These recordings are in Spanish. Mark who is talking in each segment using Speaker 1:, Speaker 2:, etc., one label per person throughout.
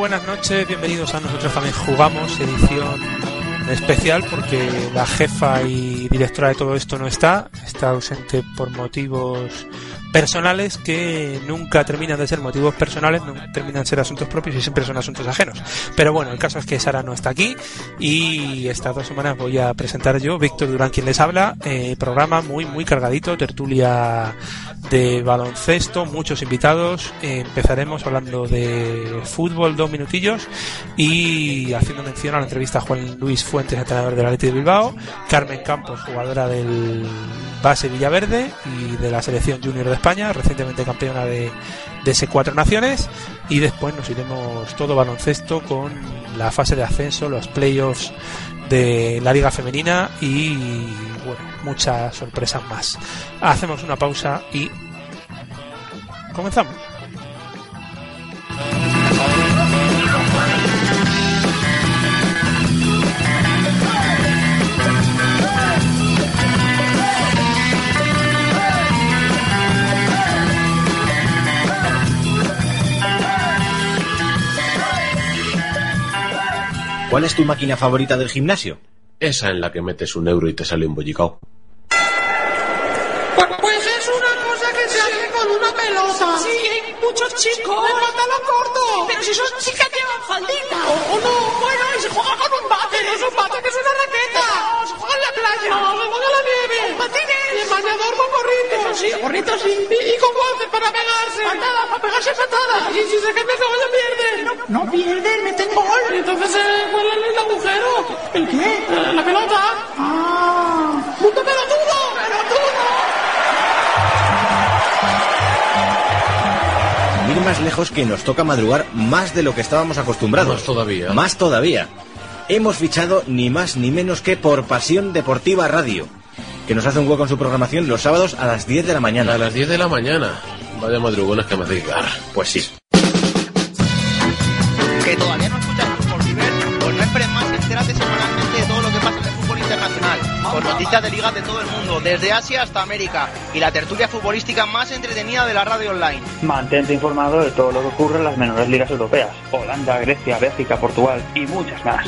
Speaker 1: Buenas noches, bienvenidos a Nosotros también jugamos, edición especial porque la jefa y directora de todo esto no está, está ausente por motivos personales que nunca terminan de ser motivos personales, nunca terminan de ser asuntos propios y siempre son asuntos ajenos. Pero bueno, el caso es que Sara no está aquí y estas dos semanas voy a presentar yo, Víctor Durán quien les habla, eh, programa muy muy cargadito, tertulia de baloncesto, muchos invitados, empezaremos hablando de fútbol dos minutillos y haciendo mención a la entrevista Juan Luis Fuentes, entrenador del Athletic de Bilbao, Carmen Campos, jugadora del base Villaverde y de la selección junior de España, recientemente campeona de, de ese cuatro naciones. Y después nos iremos todo baloncesto con la fase de ascenso, los playoffs de la liga femenina y bueno, muchas sorpresas más. Hacemos una pausa y comenzamos.
Speaker 2: ¿Cuál es tu máquina favorita del gimnasio?
Speaker 3: Esa en la que metes un euro y te sale un bollicao.
Speaker 4: Pues es una cosa que se hace con una pelota. Sí, hay muchos chicos. De pantalón corto. Pero si son chicas llevan faldita. O, no, bueno, y se juega con un bate. Pero es un bate que es una raqueta. No, se juega en la playa. No, se juega en la nieve. Patines. Y en bañador con gorrito. Eso sí, gorrito sí. Y, y con guantes para pegarse. Patadas, para pegarse patadas. Y si se cae cebolla pierden. No, no pierden, meten gol. Entonces, eh, ¿cuál es el agujero? ¿El qué? Eh, La pelota. Ah. ¡Punto pelotudo! ¡Pelotudo!
Speaker 2: Sin ir más lejos que nos toca madrugar más de lo que estábamos acostumbrados.
Speaker 3: Más todavía.
Speaker 2: Más todavía. Hemos fichado ni más ni menos que por Pasión Deportiva Radio, que nos hace un hueco en su programación los sábados a las 10 de la mañana.
Speaker 3: A las 10 de la mañana. Vaya madrugones que me hacéis dar.
Speaker 2: Pues sí.
Speaker 5: Noticias de ligas de todo el mundo, desde Asia hasta América, y la tertulia futbolística más entretenida de la radio online.
Speaker 6: Mantente informado de todo lo que ocurre en las menores ligas europeas, Holanda, Grecia, Bélgica, Portugal y muchas más.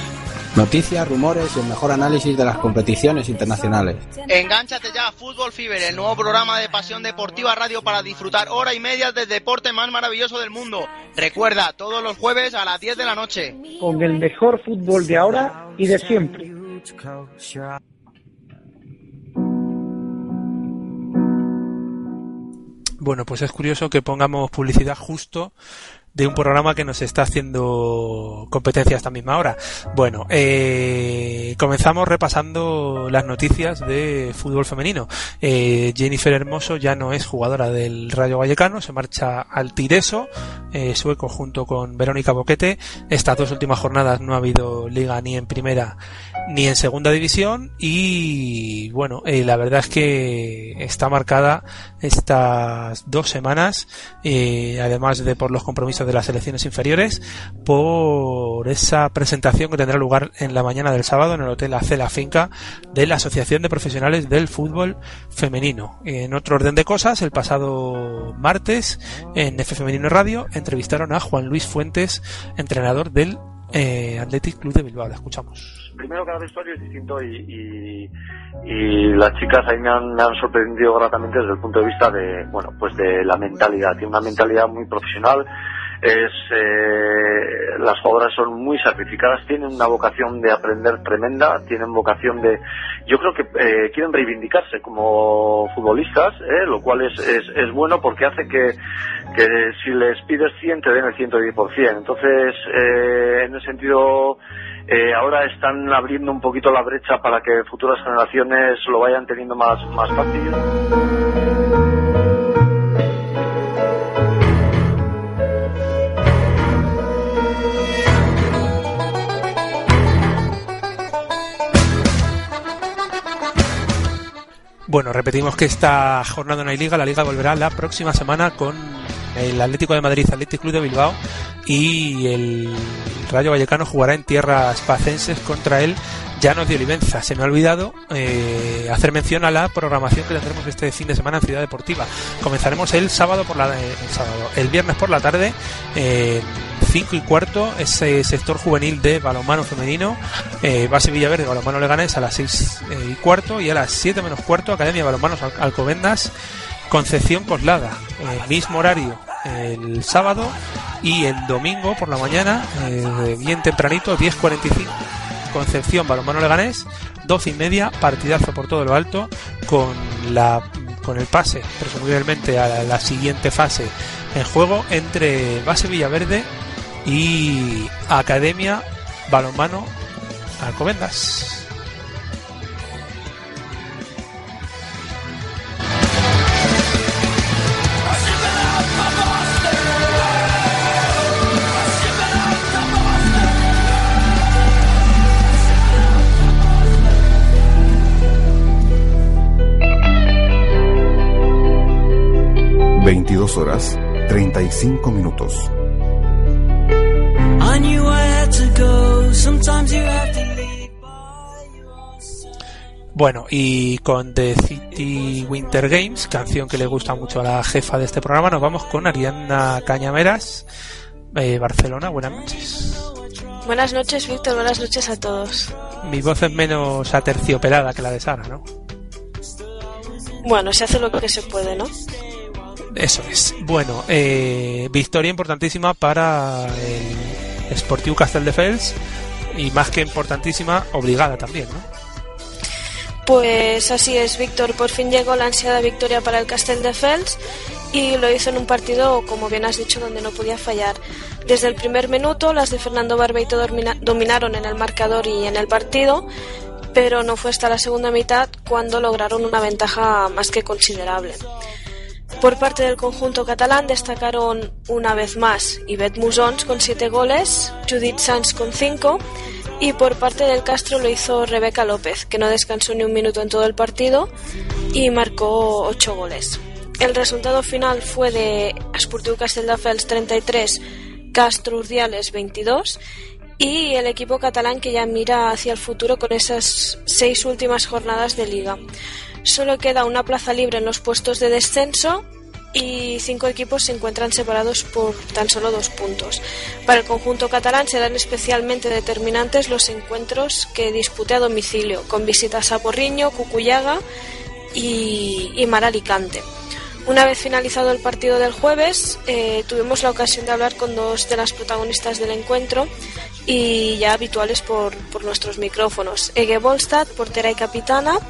Speaker 7: Noticias, rumores y el mejor análisis de las competiciones internacionales.
Speaker 5: Engánchate ya a Fútbol Fever, el nuevo programa de Pasión Deportiva Radio para disfrutar hora y media del deporte más maravilloso del mundo. Recuerda, todos los jueves a las 10 de la noche.
Speaker 6: Con el mejor fútbol de ahora y de siempre.
Speaker 1: Bueno, pues es curioso que pongamos publicidad justo de un programa que nos está haciendo competencia a esta misma hora. Bueno, eh, comenzamos repasando las noticias de fútbol femenino. Eh, Jennifer Hermoso ya no es jugadora del Rayo Vallecano, se marcha al Tireso, eh, sueco, junto con Verónica Boquete. Estas dos últimas jornadas no ha habido liga ni en primera ni en segunda división y bueno, eh, la verdad es que está marcada estas dos semanas, eh, además de por los compromisos de las selecciones inferiores, por esa presentación que tendrá lugar en la mañana del sábado en el Hotel AC La Finca de la Asociación de Profesionales del Fútbol Femenino. En otro orden de cosas, el pasado martes en F Femenino Radio entrevistaron a Juan Luis Fuentes, entrenador del eh, Athletic Club de Bilbao. La escuchamos.
Speaker 8: Primero, cada vestuario es distinto y, y, y las chicas ahí me han, me han sorprendido gratamente desde el punto de vista de, bueno, pues de la mentalidad. Tiene una mentalidad muy profesional es eh, las jugadoras son muy sacrificadas tienen una vocación de aprender tremenda tienen vocación de yo creo que eh, quieren reivindicarse como futbolistas eh, lo cual es, es, bueno porque hace que, que si les pides 100 te den el 110% entonces eh, en ese sentido eh, ahora están abriendo un poquito la brecha para que futuras generaciones lo vayan teniendo más, más fácil.
Speaker 1: Bueno, repetimos que esta jornada no hay liga, la liga volverá la próxima semana con el Atlético de Madrid, Atlético Club de Bilbao y el Rayo Vallecano jugará en tierras pacenses contra el Llanos de Olivenza. Se me ha olvidado eh, hacer mención a la programación que tendremos este fin de semana en Ciudad Deportiva. Comenzaremos el sábado por la eh, el el viernes por la tarde. Eh, 5 y cuarto, ese sector juvenil de balonmano femenino, eh, base Villaverde, balonmano Leganés a las 6 eh, y cuarto y a las 7 menos cuarto, Academia Balonmanos Alcobendas, Concepción Coslada, mismo horario el sábado y el domingo por la mañana, eh, bien tempranito, 10.45. Concepción Balonmano Leganés, 12 y media, partidazo por todo lo alto, con la con el pase, presumiblemente a la, la siguiente fase en juego entre Base Villaverde y Academia Balonmano Alcobendas.
Speaker 9: Veintidós horas treinta y cinco minutos.
Speaker 1: Bueno, y con The City Winter Games, canción que le gusta mucho a la jefa de este programa, nos vamos con Ariana Cañameras, eh, Barcelona. Buenas noches.
Speaker 10: Buenas noches, Víctor. Buenas noches a todos.
Speaker 1: Mi voz es menos aterciopelada que la de Sara, ¿no?
Speaker 10: Bueno, se hace lo que se puede, ¿no?
Speaker 1: Eso es. Bueno, eh, victoria importantísima para el Sportiu Castelldefels y más que importantísima, obligada también, ¿no?
Speaker 10: Pues así es, Víctor. Por fin llegó la ansiada victoria para el Castelldefels y lo hizo en un partido, como bien has dicho, donde no podía fallar. Desde el primer minuto, las de Fernando Barbeito dominaron en el marcador y en el partido, pero no fue hasta la segunda mitad cuando lograron una ventaja más que considerable. Por parte del conjunto catalán destacaron una vez más Yvette Musons con 7 goles, Judith Sanz con 5 y por parte del Castro lo hizo Rebeca López, que no descansó ni un minuto en todo el partido y marcó 8 goles. El resultado final fue de Esportiu Castelldefels 33, Castro Urdiales 22 y el equipo catalán que ya mira hacia el futuro con esas seis últimas jornadas de liga. Solo queda una plaza libre en los puestos de descenso y cinco equipos se encuentran separados por tan solo dos puntos. Para el conjunto catalán serán especialmente determinantes los encuentros que dispute a domicilio, con visitas a Porriño, Cucuyaga y, y Mar Alicante. Una vez finalizado el partido del jueves, eh, tuvimos la ocasión de hablar con dos de las protagonistas del encuentro y ya habituales por, por nuestros micrófonos. Ege Bolstad, portera y capitana,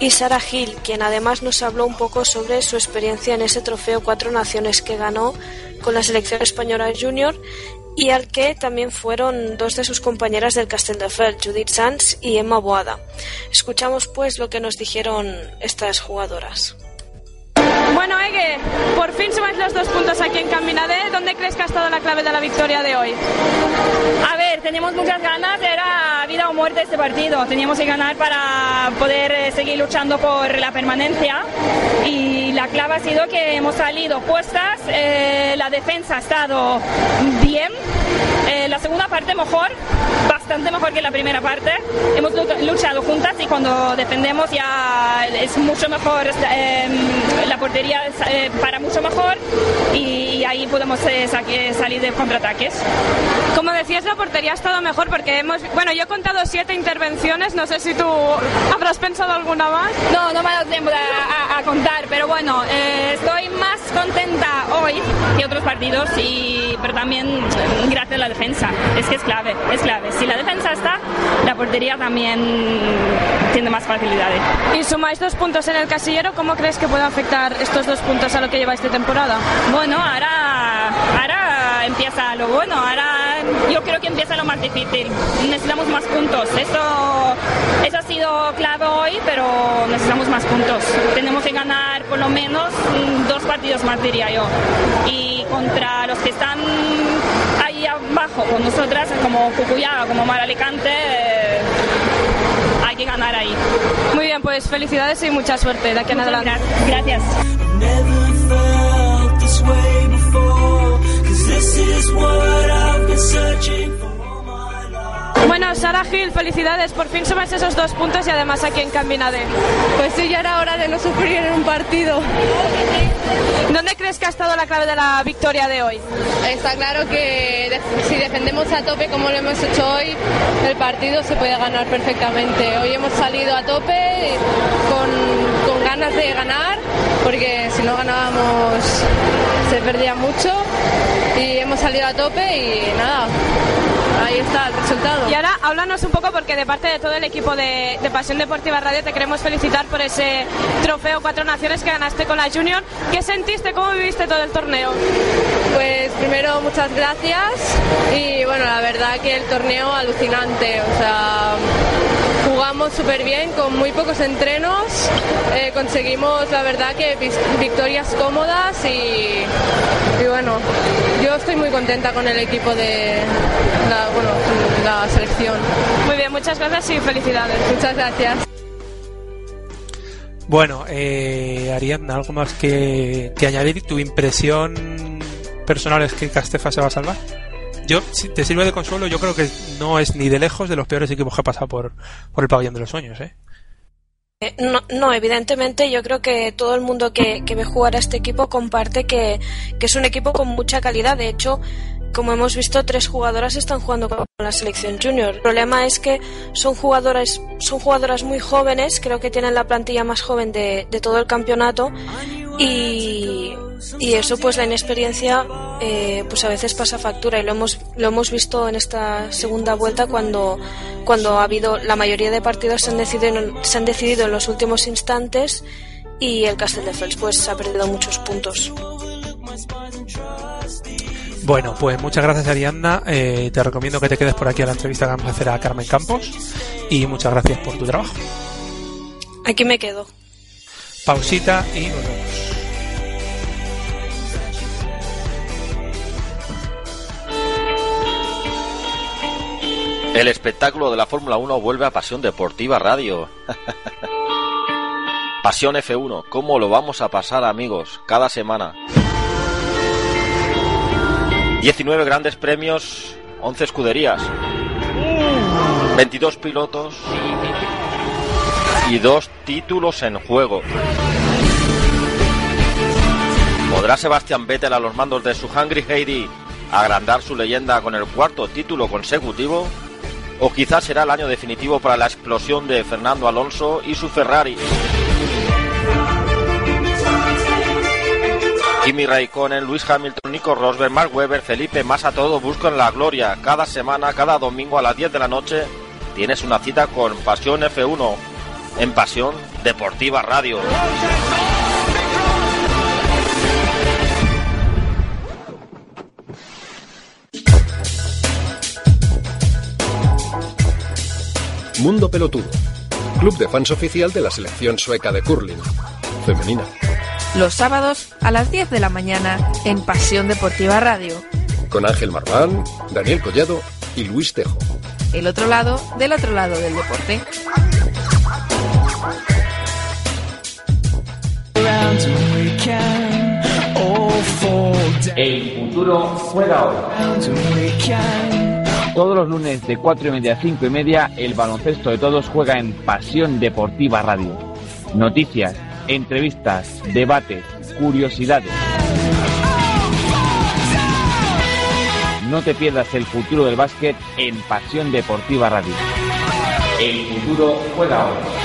Speaker 10: y Sara Gil, quien además nos habló un poco sobre su experiencia en ese trofeo Cuatro Naciones que ganó con la selección española junior y al que también fueron dos de sus compañeras del Castelldefels, Judith Sanz y Emma Boada. Escuchamos pues lo que nos dijeron estas jugadoras.
Speaker 11: Bueno, Ege, por fin sumáis los dos puntos aquí en Caminade. ¿Dónde crees que ha estado la clave de la victoria de hoy?
Speaker 12: A ver, teníamos muchas ganas, era vida o muerte este partido. Teníamos que ganar para poder eh, seguir luchando por la permanencia. Y la clave ha sido que hemos salido puestas, eh, la defensa ha estado bien. Eh, la segunda parte mejor, bastante mejor que la primera parte. Hemos luchado juntas y cuando defendemos ya es mucho mejor, eh, la portería eh, para mucho mejor y ahí podemos eh, salir de contraataques.
Speaker 11: Como decías, la portería ha estado mejor porque hemos, bueno, yo he contado siete intervenciones, no sé si tú habrás pensado alguna más.
Speaker 12: No, no me ha dado tiempo a, contar, pero bueno, estoy más contenta hoy que otros partidos, y, pero también gracias a la defensa. Es que es clave, es clave. Si la defensa está, la portería también tiene más facilidades.
Speaker 11: Y sumáis dos puntos en el casillero, ¿cómo crees que puede afectar estos dos puntos a lo que lleváis de temporada?
Speaker 12: Bueno, ahora, ahora empieza lo bueno, ahora yo creo que empieza lo más difícil. Necesitamos más puntos. Eso, eso ha sido clave hoy, pero necesitamos más puntos. Tenemos que ganar por lo menos dos partidos más, diría yo. Y contra los que están ahí abajo con nosotras, como Cucuyaga, como Mar Alicante, eh, hay que ganar ahí.
Speaker 11: Muy bien, pues felicidades y mucha suerte de aquí en adelante.
Speaker 12: Gracias.
Speaker 11: Bueno, Sara Gil, felicidades. Por fin sumas esos dos puntos y además aquí en Cambinade.
Speaker 13: Pues sí, ya era hora de no sufrir en un partido.
Speaker 11: ¿Dónde crees que ha estado la clave de la victoria de hoy?
Speaker 13: Está claro que si defendemos a tope como lo hemos hecho hoy, el partido se puede ganar perfectamente. Hoy hemos salido a tope con, con ganas de ganar, porque si no ganábamos se perdía mucho y hemos salido a tope y nada, ahí está el resultado.
Speaker 11: Y ahora háblanos un poco porque de parte de todo el equipo de, Pasión Deportiva Radio te queremos felicitar por ese trofeo Cuatro Naciones que ganaste con la Junior. ¿Qué sentiste? ¿Cómo viviste todo el torneo?
Speaker 13: Pues primero muchas gracias y bueno, la verdad que el torneo alucinante, o sea jugamos súper bien con muy pocos entrenos, eh, conseguimos la verdad que victorias cómodas y, y, bueno, yo estoy muy contenta con el equipo de la, bueno, la selección.
Speaker 11: Muy bien, muchas gracias y felicidades.
Speaker 13: Muchas gracias.
Speaker 1: Bueno, eh, Ariadna, ¿algo más que, que añadir? ¿Tu impresión personal es que Castefa se va a salvar? yo, si te sirve de consuelo, yo creo que no es ni de lejos de los peores equipos que ha pasado por, por el pabellón de los sueños, ¿eh?
Speaker 10: ¿Eh? No, no, evidentemente yo creo que todo el mundo que, que ve jugar a este equipo comparte que, que, es un equipo con mucha calidad. De hecho, como hemos visto, tres jugadoras están jugando con la selección junior. El problema es que son jugadoras, son jugadoras muy jóvenes, creo que tienen la plantilla más joven de, de todo el campeonato y, y eso pues la inexperiencia eh, pues a veces pasa factura y lo hemos lo hemos visto en esta segunda vuelta cuando cuando ha habido la mayoría de partidos se han decidido se han decidido en los últimos instantes y el Castelldefels pues ha perdido muchos puntos
Speaker 1: bueno, pues muchas gracias Ariadna. Eh, te recomiendo que te quedes por aquí a la entrevista que vamos a hacer a Carmen Campos. Y muchas gracias por tu trabajo.
Speaker 10: Aquí me quedo.
Speaker 1: Pausita y volvemos.
Speaker 14: El espectáculo de la Fórmula 1 vuelve a Pasión Deportiva Radio. Pasión F1, ¿cómo lo vamos a pasar amigos? Cada semana. 19 grandes premios, 11 escuderías, 22 pilotos y dos títulos en juego. ¿Podrá Sebastián Vettel a los mandos de su Hungry Heidi agrandar su leyenda con el cuarto título consecutivo? ¿O quizás será el año definitivo para la explosión de Fernando Alonso y su Ferrari? Kimi Raikkonen, Luis Hamilton, Nico Rosberg, Mark Webber, Felipe más a todo buscan la gloria. Cada semana, cada domingo a las 10 de la noche tienes una cita con Pasión F1 en Pasión Deportiva Radio.
Speaker 15: Mundo Pelotudo, club de fans oficial de la selección sueca de curling, femenina.
Speaker 16: Los sábados a las 10 de la mañana en Pasión Deportiva Radio.
Speaker 15: Con Ángel Marván, Daniel Collado y Luis Tejo.
Speaker 16: El otro lado del otro lado del deporte.
Speaker 17: El futuro juega hoy. Todos los lunes de 4 y media a 5 y media, el baloncesto de todos juega en Pasión Deportiva Radio. Noticias, entrevistas, debates, curiosidades. No te pierdas el futuro del básquet en Pasión Deportiva Radio. El futuro juega ahora.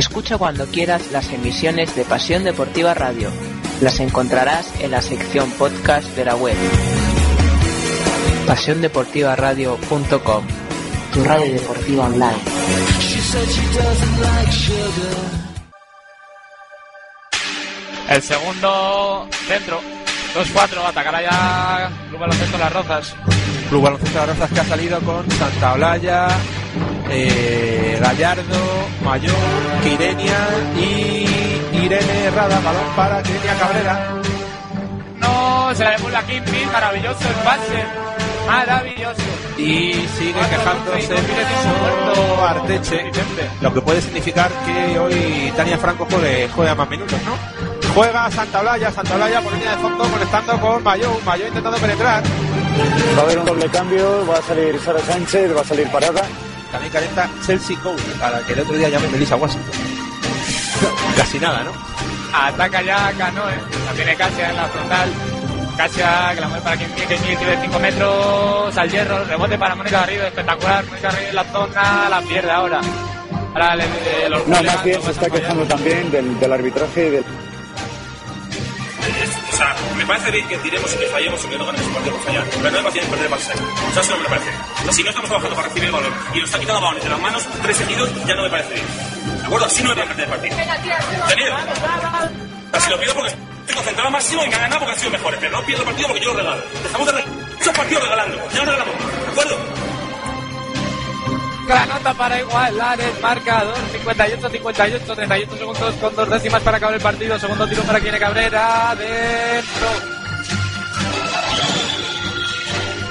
Speaker 18: Escucha cuando quieras las emisiones de Pasión Deportiva Radio. Las encontrarás en la sección podcast de la web. PasiónDeportivaRadio.com Tu radio deportiva online.
Speaker 19: El segundo centro. 2-4, atacará ya Club Baloncesto Las Rozas.
Speaker 20: Club Baloncesto Las Rozas que ha salido con Santa Olaya, eh, Gallardo, Mayor, Quirenia y Irene Herrada. Balón para Quirenia Cabrera.
Speaker 19: No, se la devuelve a Kingpin. Maravilloso el pase. Maravilloso.
Speaker 20: Y sigue quejándose muerto Arteche, lo que puede significar que hoy Tania Franco juegue, juega más minutos, ¿no? Juega Santa Olaya, Santa Olaya por línea de fondo conectando con Mayo, Mayo intentando penetrar.
Speaker 21: Va a haber un doble cambio, va a salir Sara Sánchez, va a salir Parada.
Speaker 20: También calienta Chelsea Cole, para que el otro día llame Melissa Washington. Casi nada, ¿no?
Speaker 19: Ataca ya Canoe. La tiene Casia en la frontal. Casia que la mueve para quien que de 5 metros al hierro. Rebote para Mónica Garrido. Espectacular. Mónica Garrido en la zona. La pierde ahora. Ahora le, le- los
Speaker 21: No,
Speaker 19: problemas
Speaker 21: más bien
Speaker 19: no
Speaker 21: se está quejando también del, del arbitraje y del...
Speaker 22: O me parece bien que tiremos y que fallemos y que no ganemos partido por fallar. Pero no parece bien perder el balón. O sea, eso no me parece. O si no estamos trabajando para recibir el balón y nos está quitando balones de las manos tres seguidos, ya no me parece bien. ¿De acuerdo? Así no me parece perder el partido. O sea, si lo pido porque estoy concentrado máximo en ganar porque han sido mejores. Pero no pierdo el partido porque yo lo regalo. Dejamos de muchos partidos regalando. Ya no regalamos. ¿De acuerdo?
Speaker 19: La nota para igualar el marcador 58-58, 38 segundos con dos décimas para acabar el partido. Segundo tiro para Quine Cabrera. Adentro.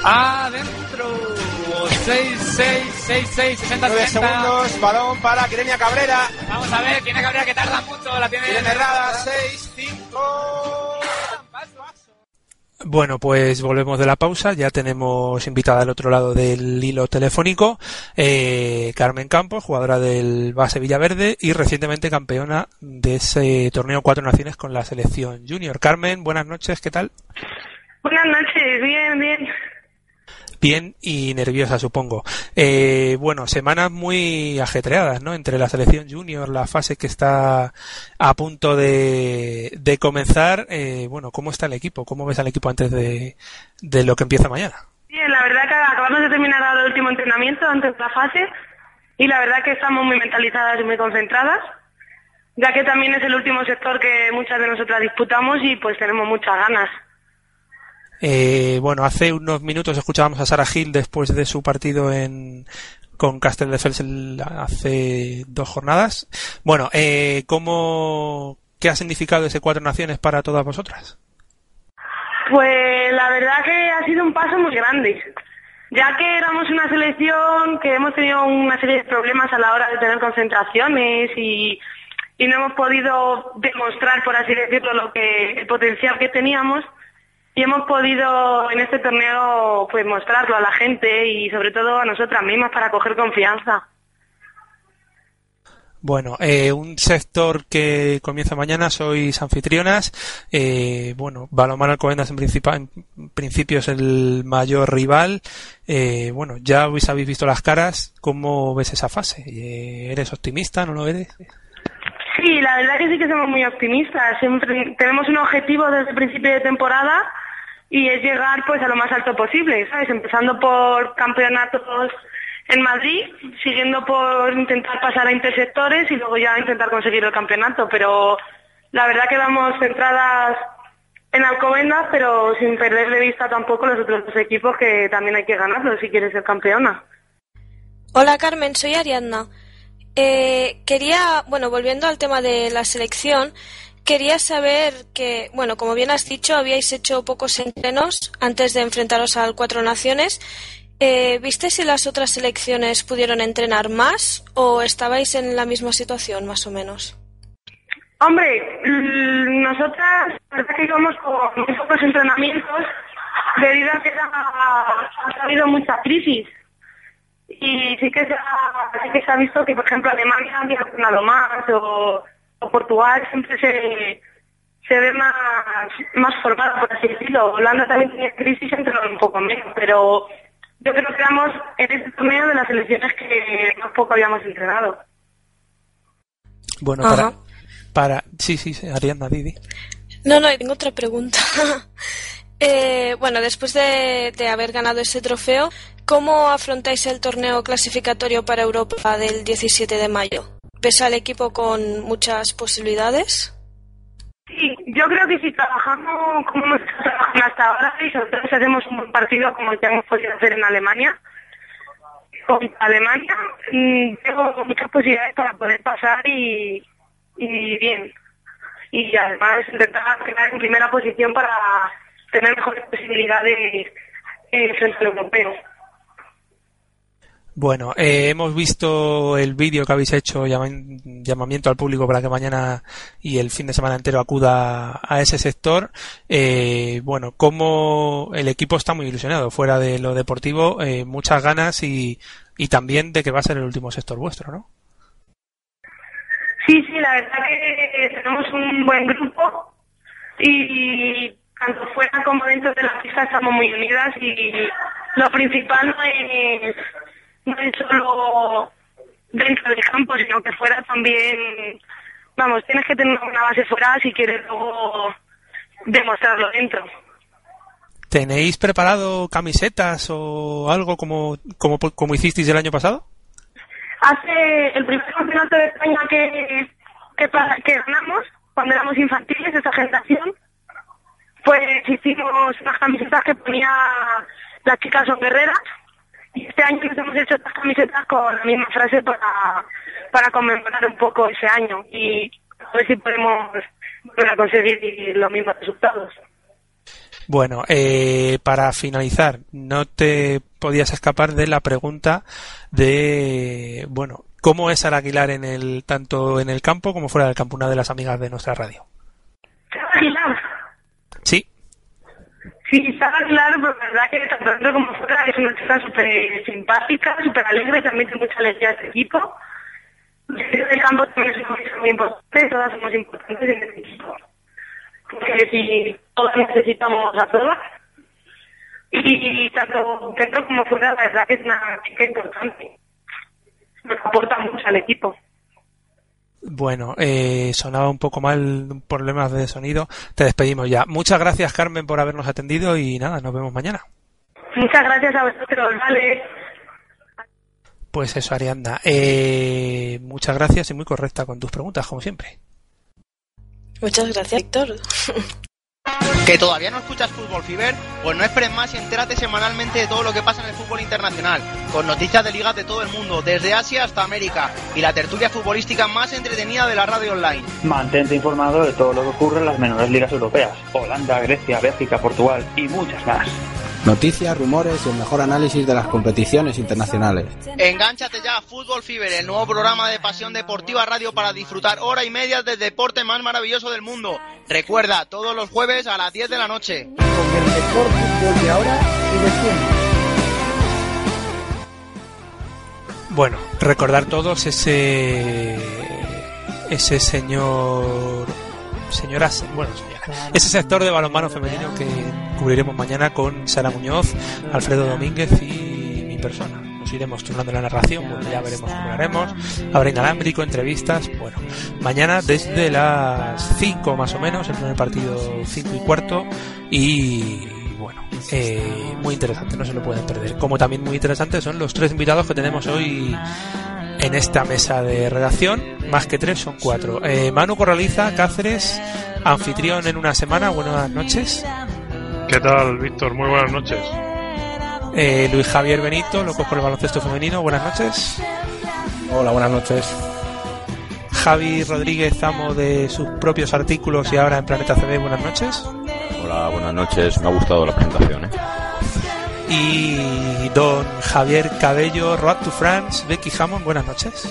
Speaker 19: Adentro. 6, 6, 6, 6, 60,
Speaker 20: 9
Speaker 19: 60.
Speaker 20: segundos, balón para Quirenia Cabrera.
Speaker 19: Vamos a ver, Quine Cabrera que tarda mucho. La tiene
Speaker 20: Irene Herrada, 6, 5.
Speaker 1: Bueno, pues volvemos de la pausa. Ya tenemos invitada al otro lado del hilo telefónico eh, Carmen Campos, jugadora del Base Villaverde y recientemente campeona de ese torneo Cuatro Naciones con la selección junior. Carmen, buenas noches, ¿qué tal?
Speaker 23: Buenas noches, bien, bien.
Speaker 1: Bien y nerviosa, supongo. Eh, bueno, semanas muy ajetreadas, ¿no? Entre la selección junior, la fase que está a punto de, de comenzar. Eh, bueno, ¿cómo está el equipo? ¿Cómo ves al equipo antes de, de lo que empieza mañana?
Speaker 23: Bien, la verdad que acabamos de terminar el último entrenamiento antes de la fase y la verdad que estamos muy mentalizadas y muy concentradas, ya que también es el último sector que muchas de nosotras disputamos y pues tenemos muchas ganas.
Speaker 1: Eh, bueno, hace unos minutos escuchábamos a Sara Gil después de su partido en con Castelldefels el- hace dos jornadas. Bueno, eh, ¿cómo, ¿qué ha significado ese Cuatro Naciones para todas vosotras?
Speaker 23: Pues la verdad que ha sido un paso muy grande, ya que éramos una selección que hemos tenido una serie de problemas a la hora de tener concentraciones y, y no hemos podido demostrar, por así decirlo, lo que el potencial que teníamos y hemos podido en este torneo pues mostrarlo a la gente y sobre todo a nosotras mismas para coger confianza.
Speaker 1: Bueno, eh, un sector que comienza mañana, sois anfitrionas. Eh, bueno, Balomar Alcobendas en, principal, en principio es el mayor rival. Eh, bueno, ya habéis, habéis visto las caras. ¿Cómo ves esa fase? Eh, ¿Eres optimista? ¿No lo eres?
Speaker 23: Sí, la verdad que sí que somos muy optimistas. Siempre tenemos un objetivo desde el principio de temporada y es llegar pues a lo más alto posible, ¿sabes? Empezando por campeonatos en Madrid, siguiendo por intentar pasar a intersectores y luego ya intentar conseguir el campeonato. Pero la verdad que vamos centradas en Alcobendas, pero sin perder de vista tampoco los otros dos equipos que también hay que ganarlos si quieres ser campeona.
Speaker 10: Hola Carmen, soy Ariadna. Eh, quería, bueno, volviendo al tema de la selección, Quería saber que, bueno, como bien has dicho, habíais hecho pocos entrenos antes de enfrentaros al Cuatro Naciones. Eh, ¿Viste si las otras selecciones pudieron entrenar más o estabais en la misma situación, más o menos?
Speaker 23: Hombre, mm, nosotras, la que íbamos con muy pocos entrenamientos debido a que ha, ha habido mucha crisis. Y sí que, se ha, sí que se ha visto que, por ejemplo, Alemania había entrenado más o, o Portugal siempre se, se ve más, más formada, por así decirlo. Holanda también tenía crisis, entrenó un poco menos, pero yo creo que éramos en este torneo de las selecciones que más poco habíamos entrenado.
Speaker 1: Bueno, para, para. Sí, sí, sí, Ariadna, Didi.
Speaker 10: No, no, tengo otra pregunta. Eh, bueno, después de, de haber ganado ese trofeo, ¿cómo afrontáis el torneo clasificatorio para Europa del 17 de mayo? ¿Ves al equipo con muchas posibilidades?
Speaker 23: Sí, yo creo que si trabajamos como hemos estado trabajando hasta ahora y sobre todo si hacemos un buen partido como el que hemos podido hacer en Alemania, contra Alemania, mm, tengo muchas posibilidades para poder pasar y, y bien. Y además intentar quedar en primera posición para tener mejores posibilidades eh, frente al europeo.
Speaker 1: Bueno, eh, hemos visto el vídeo que habéis hecho, llama- llamamiento al público para que mañana y el fin de semana entero acuda a ese sector. Eh, bueno, como el equipo está muy ilusionado, fuera de lo deportivo, eh, muchas ganas y, y también de que va a ser el último sector vuestro, ¿no?
Speaker 23: Sí, sí, la verdad que tenemos un buen grupo y tanto fuera como dentro de la pista estamos muy unidas y lo principal es, no es solo dentro del campo, sino que fuera también, vamos, tienes que tener una base fuera si quieres luego demostrarlo dentro.
Speaker 1: ¿Tenéis preparado camisetas o algo como, como, como hicisteis el año pasado?
Speaker 23: Hace el primer campeonato de España que, que, que ganamos, cuando éramos infantiles, esa generación, pues hicimos unas camisetas que ponía las chicas son guerreras este año nos hemos hecho estas camisetas con la misma frase para, para conmemorar un poco ese año y a ver si podemos volver a conseguir los mismos resultados.
Speaker 1: Bueno, eh, para finalizar, no te podías escapar de la pregunta de, bueno, ¿cómo es Sara Aguilar en el, tanto en el campo como fuera del campo? Una de las amigas de nuestra radio.
Speaker 23: Aguilar,
Speaker 1: Sí,
Speaker 23: Sí, Sara Aguilar, pues la verdad que tanto dentro como fuera es una chica súper simpática, súper alegre, también tiene mucha alegría a este equipo. Dentro del campo también chica muy importante, todas somos importantes en este equipo. Porque si todas necesitamos a todas. Y tanto dentro como fuera, la verdad que es una chica importante. Nos aporta mucho al equipo.
Speaker 1: Bueno, eh, sonaba un poco mal, problemas de sonido. Te despedimos ya. Muchas gracias, Carmen, por habernos atendido y nada, nos vemos mañana.
Speaker 23: Muchas gracias a vosotros, vale.
Speaker 1: Pues eso, Arianda. Eh, muchas gracias y muy correcta con tus preguntas, como siempre.
Speaker 10: Muchas gracias, Víctor.
Speaker 5: ¿Que todavía no escuchas Fútbol Fiber? Pues no esperes más y entérate semanalmente de todo lo que pasa en el fútbol internacional, con noticias de ligas de todo el mundo, desde Asia hasta América, y la tertulia futbolística más entretenida de la radio online.
Speaker 6: Mantente informado de todo lo que ocurre en las menores ligas europeas. Holanda, Grecia, Bélgica, Portugal y muchas más.
Speaker 7: Noticias, rumores y el mejor análisis de las competiciones internacionales.
Speaker 5: Engánchate ya a Fútbol Fiber, el nuevo programa de Pasión Deportiva Radio para disfrutar hora y media del deporte más maravilloso del mundo. Recuerda, todos los jueves a las 10 de la noche.
Speaker 24: Con el mejor fútbol de ahora y de siempre.
Speaker 1: Bueno, recordar todos ese ese señor señoras, bueno, señora, ese sector de balonmano femenino que cubriremos mañana con Sara Muñoz, Alfredo Domínguez y mi persona. Nos iremos turnando la narración, bueno, ya veremos cómo lo haremos. Habrá inalámbrico, entrevistas, bueno. Mañana desde las 5 más o menos, el primer partido 5 y cuarto y bueno, eh, muy interesante, no se lo pueden perder. Como también muy interesantes son los tres invitados que tenemos hoy en esta mesa de redacción, más que tres son cuatro. Eh, Manu Corraliza, Cáceres, anfitrión en una semana, buenas noches.
Speaker 25: ¿Qué tal, Víctor? Muy buenas noches.
Speaker 1: Eh, Luis Javier Benito, locos por el baloncesto femenino, buenas noches.
Speaker 7: Hola, buenas noches.
Speaker 1: Javi Rodríguez, amo de sus propios artículos y ahora en Planeta CD. Buenas noches.
Speaker 26: Hola, buenas noches. Me ha gustado la presentación. ¿eh?
Speaker 1: Y don Javier Cabello, Road to France, Becky Hammond. Buenas noches.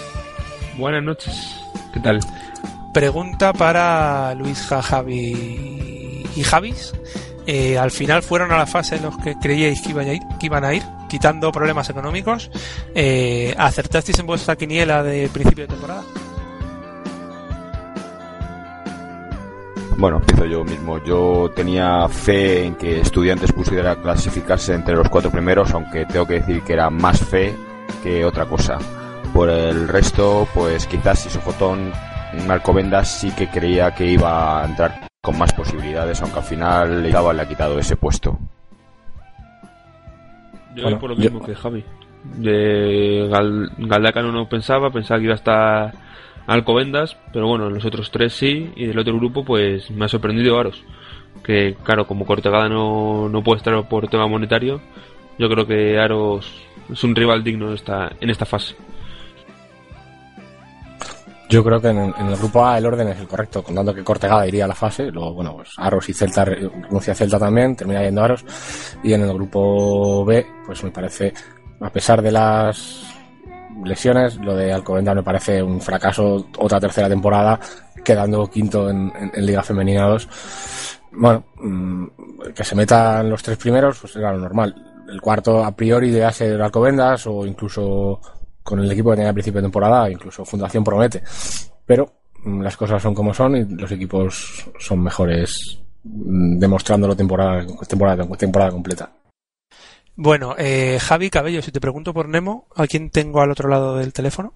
Speaker 27: Buenas noches. ¿Qué tal?
Speaker 1: Pregunta para Luis Javi y Javis. Eh, al final fueron a la fase en los que creíais que iban a ir, que iban a ir quitando problemas económicos. Eh, ¿Acertasteis en vuestra quiniela de principio de temporada?
Speaker 26: Bueno, empiezo yo mismo. Yo tenía fe en que Estudiantes pudiera clasificarse entre los cuatro primeros, aunque tengo que decir que era más fe que otra cosa. Por el resto, pues quizás si Sofotón Marco Vendas sí que creía que iba a entrar con más posibilidades, aunque al final le, le ha quitado ese puesto.
Speaker 27: Yo bueno, por lo mismo que Javi. De Gal Galdacano no pensaba, pensaba que iba a estar Alcobendas, pero bueno, los otros tres sí, y del otro grupo pues me ha sorprendido Aros. Que claro, como Cortegada no, no puede estar por tema monetario, yo creo que Aros es un rival digno en esta, en esta fase.
Speaker 28: Yo creo que en, el grupo A el orden es el correcto, contando que Cortegada iría a la fase, luego, bueno, pues Aros y Celta, renuncia Celta también, termina yendo Aros, y en el grupo B, pues me parece, a pesar de las lesiones, lo de Alcobendas me parece un fracaso, otra tercera temporada, quedando quinto en, Liga Femenina 2. Bueno, mm, que se metan los tres primeros, pues era lo normal. El cuarto a priori debe ser Alcobendas o incluso con el equipo que tenía a principio de temporada, incluso Fundación promete. Pero mm, las cosas son como son y los equipos son mejores mm, demostrándolo temporada, temporada, temporada completa.
Speaker 1: Bueno, eh, Javi Cabello, si te pregunto por Nemo, ¿a quién tengo al otro lado del teléfono?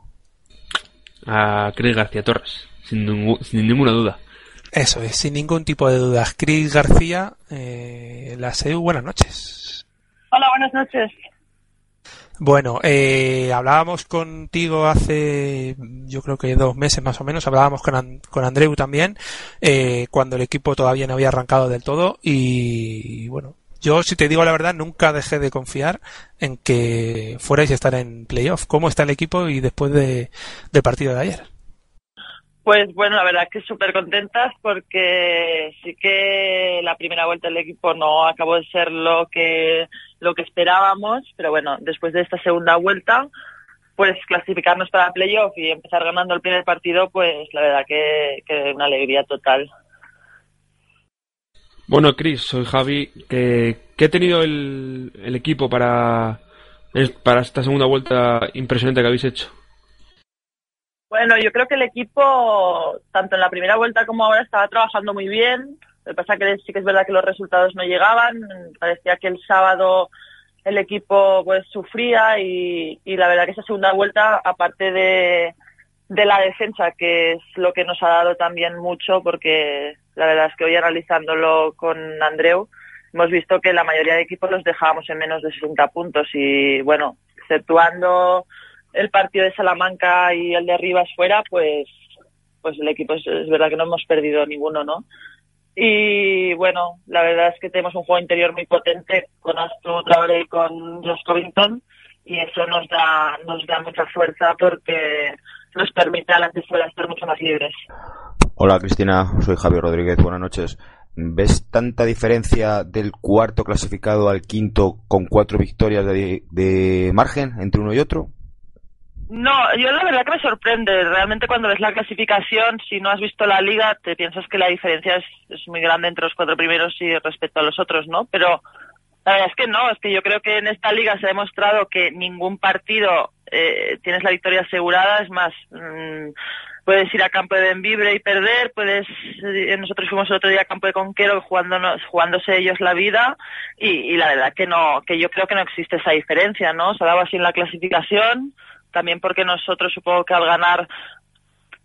Speaker 27: A Chris García Torres, sin, ninguna duda.
Speaker 1: Eso es, sin ningún tipo de dudas. Chris García, eh, la SEU, buenas noches.
Speaker 29: Hola, buenas noches.
Speaker 1: Bueno, eh, hablábamos contigo hace, yo creo que dos meses más o menos, hablábamos con, con Andreu también, eh, cuando el equipo todavía no había arrancado del todo y, bueno, yo si te digo la verdad nunca dejé de confiar en que fuerais a estar en playoff. ¿Cómo está el equipo y después de, del partido de ayer?
Speaker 29: Pues bueno, la verdad que súper contentas porque sí que la primera vuelta del equipo no acabó de ser lo que lo que esperábamos, pero bueno, después de esta segunda vuelta, pues clasificarnos para playoff y empezar ganando el primer partido, pues la verdad que, que una alegría total.
Speaker 27: Bueno, Chris, soy Javi. ¿Qué, ha tenido el, el equipo para, para esta segunda vuelta impresionante que habéis hecho?
Speaker 29: Bueno, yo creo que el equipo, tanto en la primera vuelta como ahora, estaba trabajando muy bien. Lo que pasa que sí que es verdad que los resultados no llegaban. Parecía que el sábado el equipo pues sufría y, la verdad que esa segunda vuelta, aparte de, de la defensa, que es lo que nos ha dado también mucho, porque la verdad es que hoy analizándolo con Andreu, hemos visto que la mayoría de equipos los dejábamos en menos de 60 puntos y bueno, exceptuando el partido de Salamanca y el de Rivas fuera, pues pues el equipo es, es verdad que no hemos perdido ninguno, ¿no? Y bueno, la verdad es que tenemos un juego interior muy potente con Astro Traore y con Josh Covington y eso nos da, nos da mucha fuerza porque nos permite a las de fuera estar mucho más libres.
Speaker 26: Hola Cristina, soy Javier Rodríguez, buenas noches. ¿Ves tanta diferencia del cuarto clasificado al quinto con cuatro victorias de, de margen entre uno y otro?
Speaker 29: No, yo la verdad que me sorprende. Realmente cuando ves la clasificación, si no has visto la liga, te piensas que la diferencia es, muy grande entre los cuatro primeros y respecto a los otros, ¿no? Pero la verdad es que no, es que yo creo que en esta liga se ha demostrado que ningún partido eh, tienes la victoria asegurada. Es más, mm, puedes ir a campo de Benvibre y perder, puedes, eh, nosotros fuimos el otro día a campo de Conquero jugándonos, jugándose ellos la vida y, y la verdad que no, que yo creo que no existe esa diferencia, ¿no? Se ha dado así en la clasificación también porque nosotros supongo que al ganar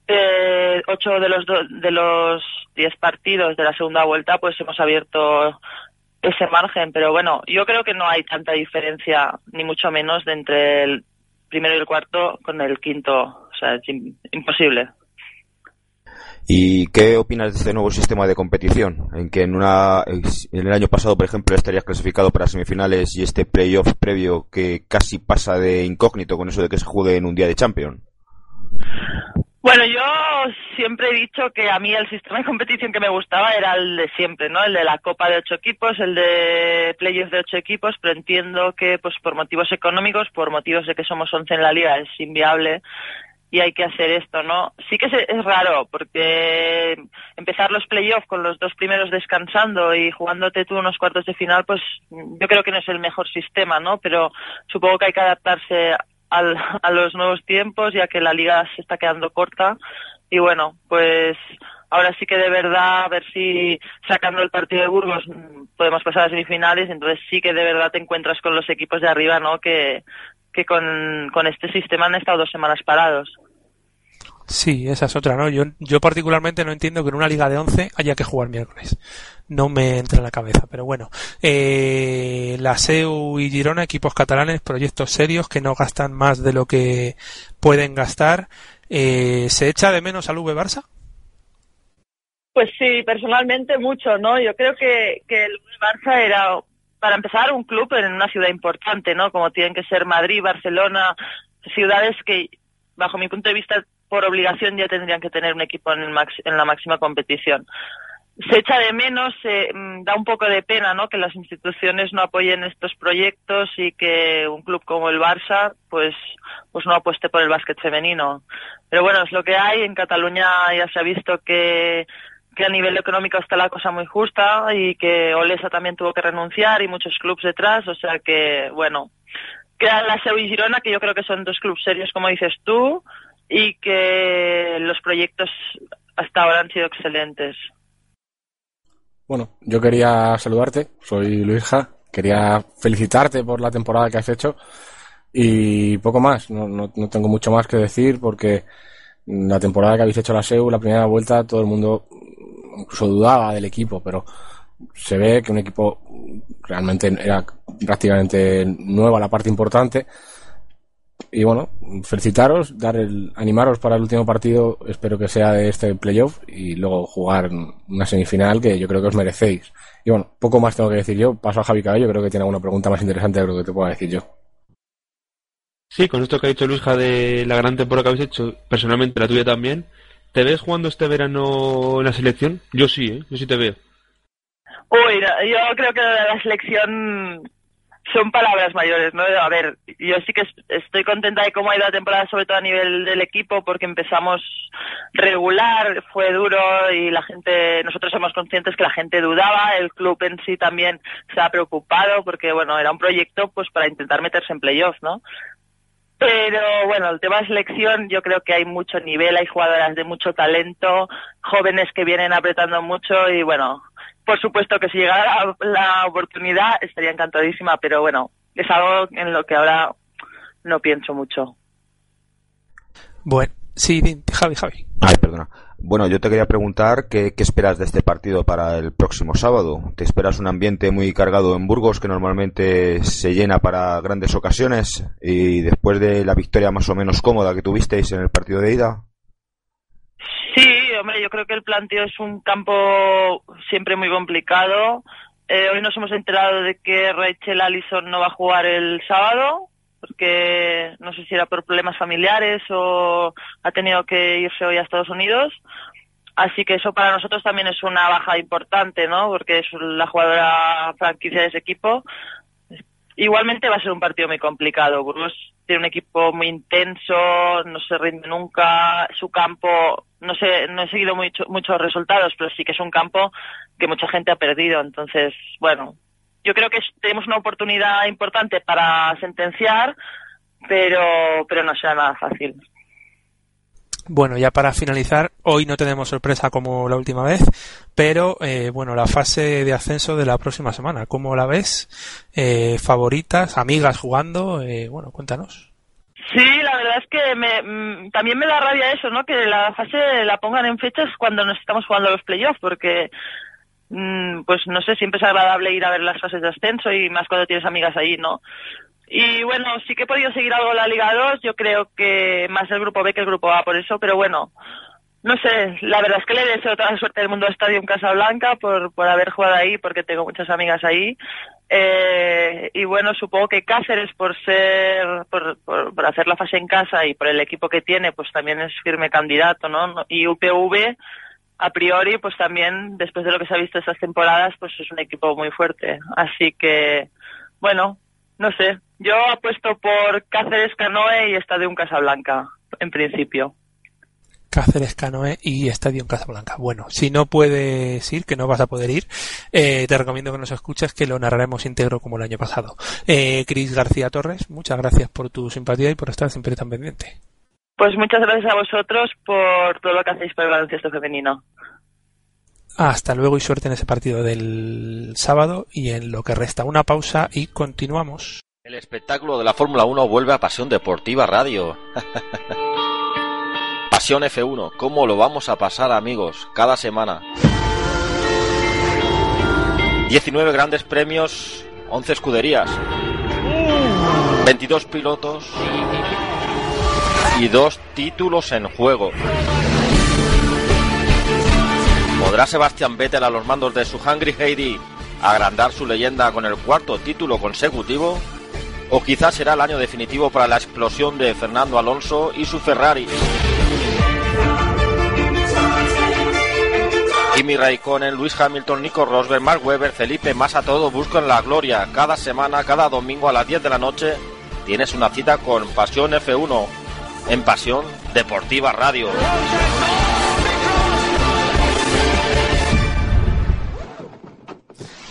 Speaker 29: eh, ocho de los de los diez partidos de la segunda vuelta, pues hemos abierto ese margen. Pero bueno, yo creo que no hay tanta diferencia, ni mucho menos, de entre el primero y el cuarto con el quinto. O sea, es imposible.
Speaker 26: ¿Y qué opinas de este nuevo sistema de competición? En que en, una, en el año pasado, por ejemplo, estarías clasificado para semifinales y este playoff previo que casi pasa de incógnito con eso de que se juegue en un día de Champions.
Speaker 29: Bueno, yo siempre he dicho que a mí el sistema de competición que me gustaba era el de siempre, ¿no? El de la Copa de ocho equipos, el de playoffs de ocho equipos, pero entiendo que, pues, por motivos económicos, por motivos de que somos once en la liga, es inviable y hay que hacer esto, ¿no? Sí que es, raro, porque empezar los playoffs con los dos primeros descansando y jugándote tú unos cuartos de final, pues yo creo que no es el mejor sistema, ¿no? Pero supongo que hay que adaptarse al, a los nuevos tiempos, ya que la liga se está quedando corta. Y bueno, pues ahora sí que de verdad, a ver si sacando el partido de Burgos mm, podemos pasar a semifinales, entonces sí que de verdad te encuentras con los equipos de arriba, ¿no? Que, que con, con este sistema han estado dos semanas parados.
Speaker 1: Sí, esa es otra, ¿no? Yo, yo particularmente no entiendo que en una liga de 11 haya que jugar miércoles. No me entra en la cabeza, pero bueno. Eh, la SEU y Girona, equipos catalanes, proyectos serios que no gastan más de lo que pueden gastar. Eh, ¿Se echa de menos al V Barça?
Speaker 29: Pues sí, personalmente mucho, ¿no? Yo creo que, que el Barça era, para empezar, un club en una ciudad importante, ¿no? Como tienen que ser Madrid, Barcelona, ciudades que, bajo mi punto de vista, por obligación ya tendrían que tener un equipo en, el max, en la máxima competición. Se echa de menos, eh, da un poco de pena ¿no? que las instituciones no apoyen estos proyectos y que un club como el Barça pues, pues no apueste por el básquet femenino. Pero bueno, es lo que hay. En Cataluña ya se ha visto que, que a nivel económico está la cosa muy justa y que Olesa también tuvo que renunciar y muchos clubes detrás. O sea que, bueno, quedan la SEU y Girona, que yo creo que son dos clubes serios, como dices tú, y que los proyectos hasta ahora han sido excelentes.
Speaker 28: Bueno, yo quería saludarte, soy Luisja, quería felicitarte por la temporada que has hecho y poco más, no, no, tengo mucho más que decir porque la temporada que habéis hecho la SEU, la primera vuelta, todo el mundo incluso dudaba del equipo, pero se ve que un equipo realmente era prácticamente nueva la parte importante y bueno, felicitaros, dar el, animaros para el último partido, espero que sea de este playoff y luego jugar una semifinal que yo creo que os merecéis. Y bueno, poco más tengo que decir yo, paso a Javi Cabello, creo que tiene alguna pregunta más interesante de lo que te pueda decir yo.
Speaker 27: Sí, con esto que ha dicho Luisja de la gran temporada que habéis hecho, personalmente la tuya también, ¿te ves jugando este verano en la selección? Yo sí, ¿eh? yo sí te veo.
Speaker 29: Uy, yo creo que la selección son palabras mayores, ¿no? A ver, yo sí que estoy contenta de cómo ha ido la temporada, sobre todo a nivel del equipo, porque empezamos regular, fue duro y la gente, nosotros somos conscientes que la gente dudaba, el club en sí también se ha preocupado, porque bueno, era un proyecto pues para intentar meterse en playoffs, ¿no? Pero bueno, el tema de selección, yo creo que hay mucho nivel, hay jugadoras de mucho talento, jóvenes que vienen apretando mucho y bueno, por supuesto que si llegara la, oportunidad estaría encantadísima, pero bueno, es algo en lo que ahora no pienso mucho.
Speaker 1: Bueno, sí, Javi, Javi.
Speaker 26: Ay, perdona. Bueno, yo te quería preguntar qué, qué, esperas de este partido para el próximo sábado. ¿Te esperas un ambiente muy cargado en Burgos que normalmente se llena para grandes ocasiones y después de la victoria más o menos cómoda que tuvisteis en el partido de ida?
Speaker 29: Hombre, yo creo que el planteo es un campo siempre muy complicado. Eh, hoy nos hemos enterado de que Rachel Allison no va a jugar el sábado, porque no sé si era por problemas familiares o ha tenido que irse hoy a Estados Unidos. Así que eso para nosotros también es una baja importante, ¿no? Porque es la jugadora franquicia de ese equipo. Igualmente va a ser un partido muy complicado. Burgos tiene un equipo muy intenso, no se rinde nunca, su campo, no sé, no he seguido mucho, muchos resultados, pero sí que es un campo que mucha gente ha perdido. Entonces, bueno, yo creo que tenemos una oportunidad importante para sentenciar, pero, pero no será nada fácil.
Speaker 1: Bueno, ya para finalizar, hoy no tenemos sorpresa como la última vez, pero eh, bueno, la fase de ascenso de la próxima semana, ¿cómo la ves? Eh, ¿Favoritas? ¿Amigas jugando? Eh, bueno, cuéntanos.
Speaker 29: Sí, la verdad es que me, mm, también me da rabia eso, ¿no? Que la fase la pongan en fechas cuando nos estamos jugando los playoffs, porque mm, pues no sé, siempre es agradable ir a ver las fases de ascenso y más cuando tienes amigas ahí, ¿no? Y bueno, sí que he podido seguir algo la Liga 2, yo creo que más el grupo B que el grupo A por eso, pero bueno, no sé, la verdad es que le deseo toda la suerte del mundo a Estadio Casablanca por, por haber jugado ahí, porque tengo muchas amigas ahí. Eh, y bueno, supongo que Cáceres por ser, por, por, por hacer la fase en casa y por el equipo que tiene, pues también es firme candidato, ¿no? Y UPV, a priori, pues también, después de lo que se ha visto estas temporadas, pues es un equipo muy fuerte. Así que, bueno, no sé. Yo apuesto por Cáceres Canoe y Estadio Casablanca, en principio.
Speaker 1: Cáceres Canoe y Estadio Casablanca. Bueno, si no puedes ir, que no vas a poder ir, eh, te recomiendo que nos escuches, que lo narraremos íntegro como el año pasado. Eh, Cris García Torres, muchas gracias por tu simpatía y por estar siempre tan pendiente.
Speaker 29: Pues muchas gracias a vosotros por todo lo que hacéis por el baloncesto femenino.
Speaker 1: Hasta luego y suerte en ese partido del sábado y en lo que resta. Una pausa y continuamos.
Speaker 30: El espectáculo de la Fórmula 1 vuelve a Pasión Deportiva Radio. Pasión F1, ¿cómo lo vamos a pasar amigos? Cada semana. 19 grandes premios, 11 escuderías, 22 pilotos y dos títulos en juego. ¿Podrá Sebastián Vettel a los mandos de su Hungry Heidi agrandar su leyenda con el cuarto título consecutivo? ¿O quizás será el año definitivo para la explosión de Fernando Alonso y su Ferrari? Kimi Raikkonen, Luis Hamilton, Nico Rosberg, Mark Webber, Felipe Massa, todo buscan la gloria. Cada semana, cada domingo a las 10 de la noche, tienes una cita con Pasión F1 en Pasión Deportiva Radio.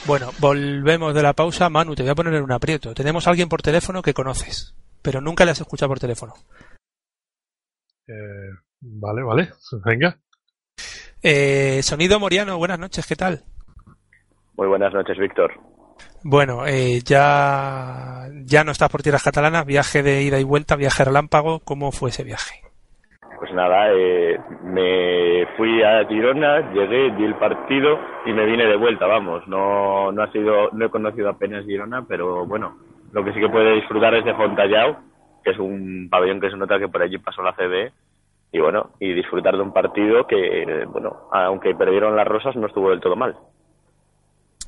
Speaker 1: Bueno, volvemos de la pausa. Manu, te voy a poner en un aprieto. Tenemos a alguien por teléfono que conoces, pero nunca le has escuchado por teléfono.
Speaker 25: Eh, vale, vale. Venga.
Speaker 1: Eh, Sonido Moriano, buenas noches, ¿qué tal?
Speaker 31: Muy buenas noches, Víctor.
Speaker 1: Bueno, eh, ya, ya no estás por tierras catalanas, viaje de ida y vuelta, viaje relámpago, ¿cómo fue ese viaje?
Speaker 31: Pues nada, eh, me fui a Girona, llegué, di el partido y me vine de vuelta, vamos. No, no ha sido, no he conocido apenas Girona, pero bueno, lo que sí que puede disfrutar es de Fontallao, que es un pabellón que se nota que por allí pasó la CB y bueno, y disfrutar de un partido que, bueno, aunque perdieron las rosas, no estuvo del todo mal.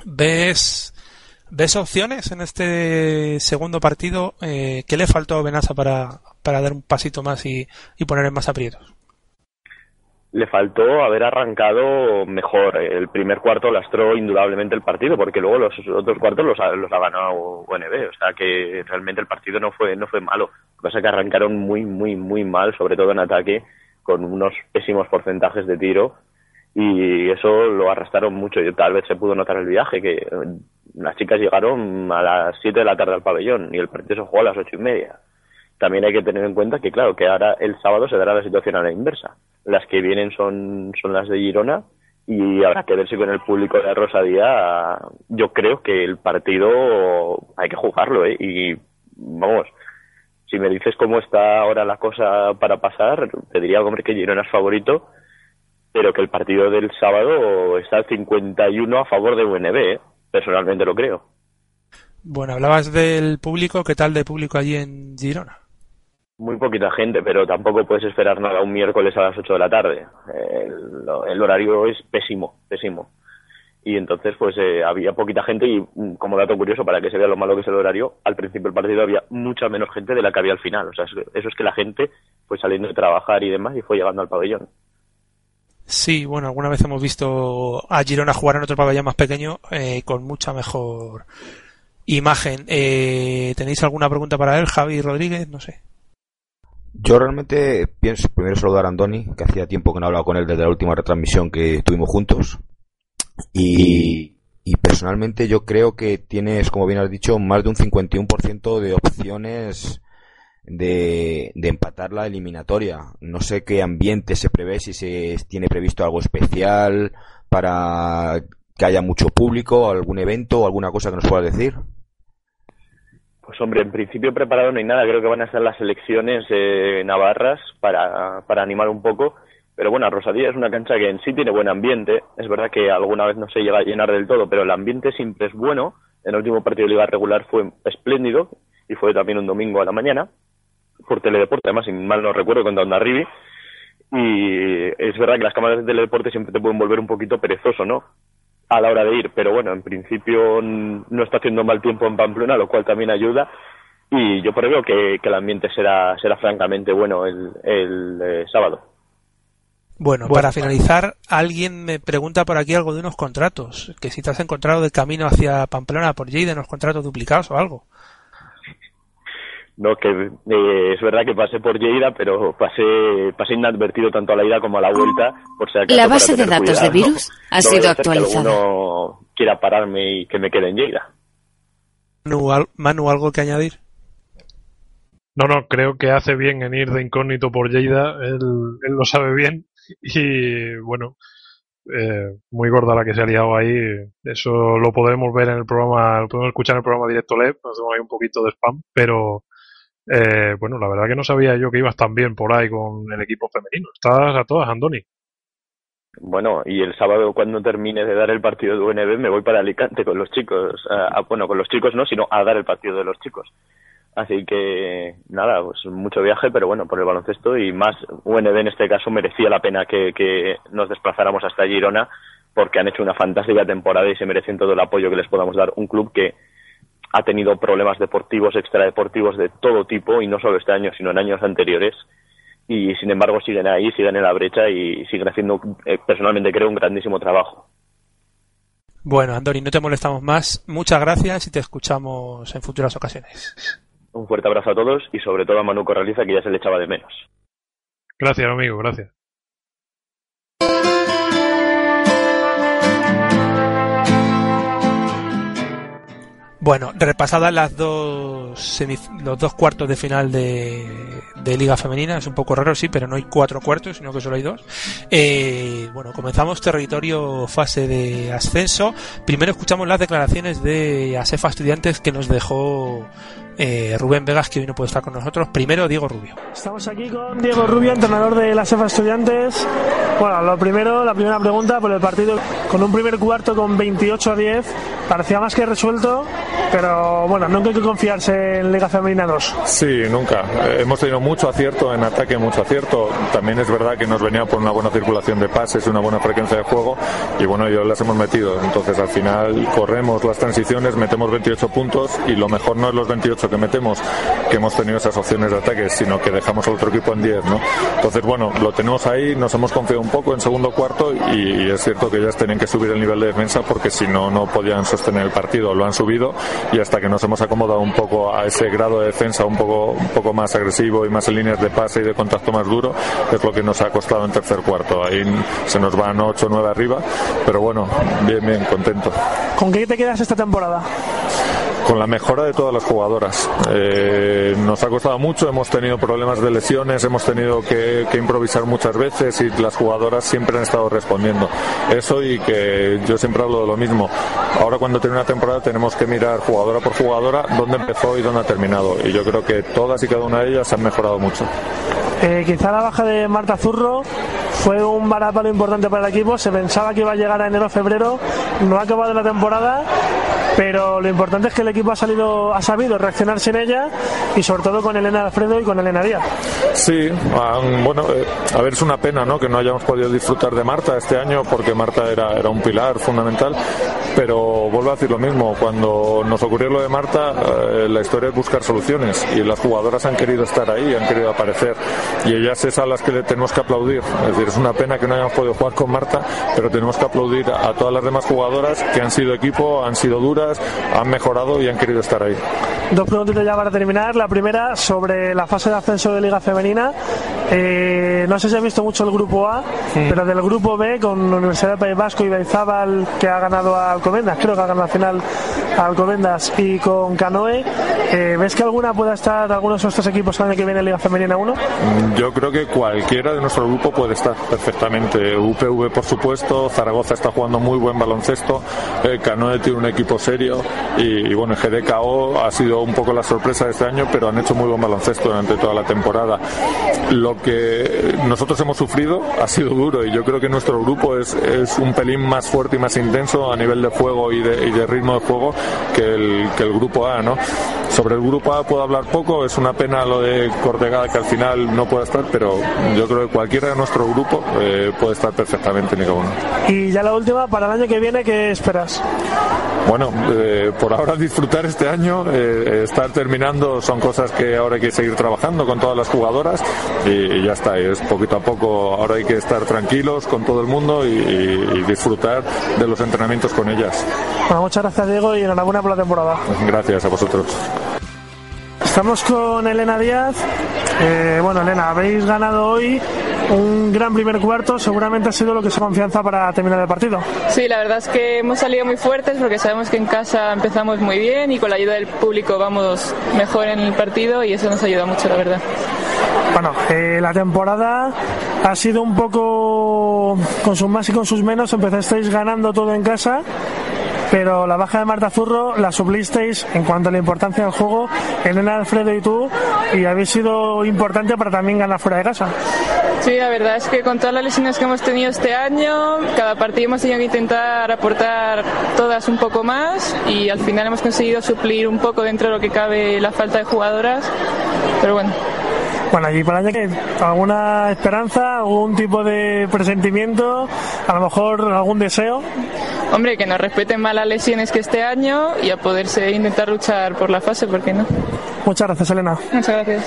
Speaker 1: ¿Ves, opciones en este segundo partido? Eh, ¿Qué le faltó a Benassa para, para dar un pasito más y, y poner en más aprietos?
Speaker 31: Le faltó haber arrancado mejor. El primer cuarto lastró indudablemente el partido, porque luego los otros cuartos los ha, los ha ganado UNB. O sea que realmente el partido no fue, no fue malo. Lo que pasa es que arrancaron muy, muy, muy mal, sobre todo en ataque, con unos pésimos porcentajes de tiro. Y eso lo arrastraron mucho. Y tal vez se pudo notar el viaje, que las chicas llegaron a las 7 de la tarde al pabellón y el partido se jugó a las ocho y media también hay que tener en cuenta que, claro, que ahora el sábado se dará la situación a la inversa. Las que vienen son, son las de Girona y habrá que ver si con el público de Rosadía yo creo que el partido hay que jugarlo, ¿eh? Y vamos, si me dices cómo está ahora la cosa para pasar, te diría, hombre, que Girona es favorito, pero que el partido del sábado está al 51 a favor de UNB, ¿eh? Personalmente lo creo.
Speaker 1: Bueno, hablabas del público, ¿qué tal de público allí en Girona?
Speaker 31: Muy poquita gente, pero tampoco puedes esperar nada un miércoles a las 8 de la tarde. El, horario es pésimo, pésimo. Y entonces, pues eh, había poquita gente y, mm, como dato curioso, para que se vea lo malo que es el horario, al principio del partido había mucha menos gente de la que había al final. O sea, eso es que la gente fue saliendo de trabajar y demás y fue llegando al pabellón.
Speaker 1: Sí, bueno, alguna vez hemos visto a Girona jugar en otro pabellón más pequeño eh, con mucha mejor imagen. Eh, ¿Tenéis alguna pregunta para él, Javi Rodríguez? No sé.
Speaker 26: Yo realmente pienso primero saludar a Andoni, que hacía tiempo que no hablaba con él desde la última retransmisión que tuvimos juntos. Y, personalmente yo creo que tienes, como bien has dicho, más de un 51% de opciones de, de, empatar la eliminatoria. No sé qué ambiente se prevé, si se tiene previsto algo especial para que haya mucho público, algún evento alguna cosa que nos pueda decir.
Speaker 31: Pues hombre, en principio preparado no hay nada. Creo que van a ser las elecciones eh, navarras para, para animar un poco. Pero bueno, Rosadía es una cancha que en sí tiene buen ambiente. Es verdad que alguna vez no se llega a llenar del todo, pero el ambiente siempre es bueno. En el último partido de liga regular fue espléndido y fue también un domingo a la mañana por Teledeporte, además, si mal no recuerdo, con Onda Rivi. Y es verdad que las cámaras de Teledeporte siempre te pueden volver un poquito perezoso, ¿no? A la hora de ir, pero bueno, en principio no está haciendo mal tiempo en Pamplona, lo cual también ayuda. y yo creo que, que el ambiente será, será francamente bueno el, el eh, sábado.
Speaker 1: Bueno, para finalizar, alguien me pregunta por aquí algo de unos contratos, que si te has encontrado de camino hacia Pamplona por de unos contratos duplicados o algo.
Speaker 31: No, que eh, es verdad que pasé por Lleida, pero pasé, pasé inadvertido tanto a la ida como a la vuelta. Por si acaso,
Speaker 32: la base de datos de virus ha
Speaker 31: No
Speaker 32: sido
Speaker 31: que
Speaker 32: actualizada.
Speaker 31: quiera pararme y que me quede en Lleida.
Speaker 1: Manu, al- Manu, ¿algo que añadir?
Speaker 25: No, no, creo que hace bien en ir de incógnito por Lleida, él, él lo sabe bien y bueno, eh, muy gorda la que se ha liado ahí, eso lo podremos ver en el programa, lo podemos escuchar en el programa Directo Lab, hacemos ahí un poquito de spam, pero eh, bueno, la verdad que no sabía yo que ibas tan bien por ahí con el equipo femenino, estás a todas, Andoni.
Speaker 31: Bueno, y el sábado cuando termine de dar el partido de UNB me voy para Alicante con los chicos. Bueno, con los chicos no, sino a dar el partido de los chicos. Así que nada, pues mucho viaje, pero bueno, por el baloncesto y más UNB en este caso merecía la pena que, que nos desplazáramos hasta Girona porque han hecho una fantástica temporada y se merecen todo el apoyo que les podamos dar. Un club que ha tenido problemas deportivos, extradeportivos de todo tipo y no solo este año, sino en años anteriores y sin embargo siguen ahí, siguen en la brecha y siguen haciendo, eh, personalmente creo, un grandísimo trabajo.
Speaker 1: Bueno, Andoni, no te molestamos más. Muchas gracias y te escuchamos en futuras ocasiones.
Speaker 31: Un fuerte abrazo a todos y sobre todo a Manu Corraliza que ya se le echaba de menos.
Speaker 25: Gracias, amigo, gracias.
Speaker 1: Bueno, repasadas las dos los dos cuartos de final de, de Liga Femenina, es un poco raro, sí, pero no hay cuatro cuartos, sino que solo hay dos. Eh, bueno, comenzamos territorio fase de ascenso. Primero escuchamos las declaraciones de Asefa Estudiantes que nos dejó eh, Rubén Vegas, que hoy no puede estar con nosotros. Primero, Diego Rubio.
Speaker 33: Estamos aquí con Diego Rubio, entrenador de la CEFA Estudiantes. Bueno, lo primero, la primera pregunta por el partido con un primer cuarto con 28 a 10. Parecía más que resuelto, pero bueno, nunca hay que confiarse en Liga Femenina 2.
Speaker 34: Sí, nunca. Eh, hemos tenido mucho acierto en ataque, mucho acierto. También es verdad que nos venía por una buena circulación de pases, una buena frecuencia de juego y bueno, yo las hemos metido. Entonces al final corremos las transiciones, metemos 28 puntos y lo mejor no es los 28 que metemos, que hemos tenido esas opciones de ataque, sino que dejamos al otro equipo en 10, ¿no? Entonces bueno, lo tenemos ahí, nos hemos confiado un poco en segundo cuarto y, y es cierto que ellas tenían que subir el nivel de defensa porque si no, no podían sostener el partido. Lo han subido y hasta que nos hemos acomodado un poco a ese grado de defensa un poco, un poco más agresivo y más en líneas de pase y de contacto más duro, es lo que nos ha costado en tercer cuarto. Ahí se nos van 8 o 9 arriba, pero bueno, bien, bien, contento.
Speaker 33: ¿Con qué te quedas esta temporada?
Speaker 34: Con la mejora de todas las jugadoras. Eh, nos ha costado mucho, hemos tenido problemas de lesiones, hemos tenido que, que improvisar muchas veces y las jugadoras siempre han estado respondiendo. Eso y que yo siempre hablo de lo mismo. Ahora cuando tiene una temporada tenemos que mirar jugadora por jugadora dónde empezó y dónde ha terminado. Y yo creo que todas y cada una de ellas han mejorado mucho.
Speaker 33: Eh, quizá la baja de Marta Zurro fue un varapalo importante para el equipo. Se pensaba que iba a llegar a enero-febrero, no ha acabado la temporada, pero lo importante es que el equipo ha salido, ha sabido reaccionar sin ella y sobre todo con Elena Alfredo y con Elena Díaz.
Speaker 34: Sí, bueno, eh, a ver, es una pena ¿no? que no hayamos podido disfrutar de Marta este año porque Marta era, era un pilar fundamental, pero vuelvo a decir lo mismo, cuando nos ocurrió lo de Marta, eh, la historia es buscar soluciones y las jugadoras han querido estar ahí, han querido aparecer y ellas es a las que le tenemos que aplaudir. Es decir, es una pena que no hayamos podido jugar con Marta, pero tenemos que aplaudir a todas las demás jugadoras que han sido equipo, han sido duras, han mejorado y han querido estar ahí.
Speaker 33: Dos preguntitas ya para terminar. La primera sobre la fase de ascenso de Liga Femenina. Eh, no sé si has visto mucho el grupo A, pero del grupo B con Universidad del País Vasco y Beizábal que ha ganado a Alcobendas, creo que ha ganado la final a Alcobendas y con Canoe. eh, ¿Ves que alguna pueda estar, algunos de estos equipos el año que viene en Liga Femenina 1?
Speaker 34: Yo creo que cualquiera de nuestro grupo puede estar perfectamente. UPV, por supuesto, Zaragoza está jugando muy buen baloncesto, eh, Canoe tiene un equipo serio y, y bueno, GDKO ha sido un poco la sorpresa de este año, pero han hecho muy buen baloncesto durante toda la temporada. Lo que nosotros hemos sufrido ha sido duro y yo creo que nuestro grupo es, es un pelín más fuerte y más intenso a nivel de juego y de, y de ritmo de juego que el, que el grupo A, ¿no? Sobre el grupo A puedo hablar poco, es una pena lo de Cortegada que al final no pueda estar, pero yo creo que cualquiera de nuestro grupo eh, puede estar perfectamente en Liga 1.
Speaker 33: Y ya la última, para el año que viene, ¿qué esperas?
Speaker 34: Bueno, eh, por ahora disfrutar este año, eh, estar terminando son cosas que ahora hay que seguir trabajando con todas las jugadoras y, y ya está, es poquito a poco, ahora hay que estar tranquilos con todo el mundo y, y disfrutar de los entrenamientos con ellas.
Speaker 33: Bueno, muchas gracias Diego y enhorabuena por la temporada.
Speaker 34: Gracias a vosotros.
Speaker 33: Estamos con Elena Díaz. Eh, bueno, Elena, habéis ganado hoy un gran primer cuarto. Seguramente ha sido lo que se confianza para terminar el partido.
Speaker 32: Sí, la verdad es que hemos salido muy fuertes porque sabemos que en casa empezamos muy bien y con la ayuda del público vamos mejor en el partido y eso nos ayuda mucho, la verdad.
Speaker 33: Bueno, eh, la temporada ha sido un poco con sus más y con sus menos. Empezasteis ganando todo en casa, pero la baja de Marta Zurro la suplisteis en cuanto a la importancia del juego, Elena Alfredo y tú, y habéis sido importante para también ganar fuera de casa.
Speaker 32: Sí, la verdad es que con todas las lesiones que hemos tenido este año, cada partido hemos tenido que intentar aportar todas un poco más y al final hemos conseguido suplir un poco dentro de lo que cabe la falta de jugadoras, pero bueno.
Speaker 33: Bueno, y para el año que alguna esperanza, algún tipo de presentimiento, a lo mejor algún deseo.
Speaker 32: Hombre, que nos respeten más las lesiones que este año y a poderse intentar luchar por la fase, ¿por qué no?
Speaker 33: Muchas gracias, Elena.
Speaker 32: Muchas gracias.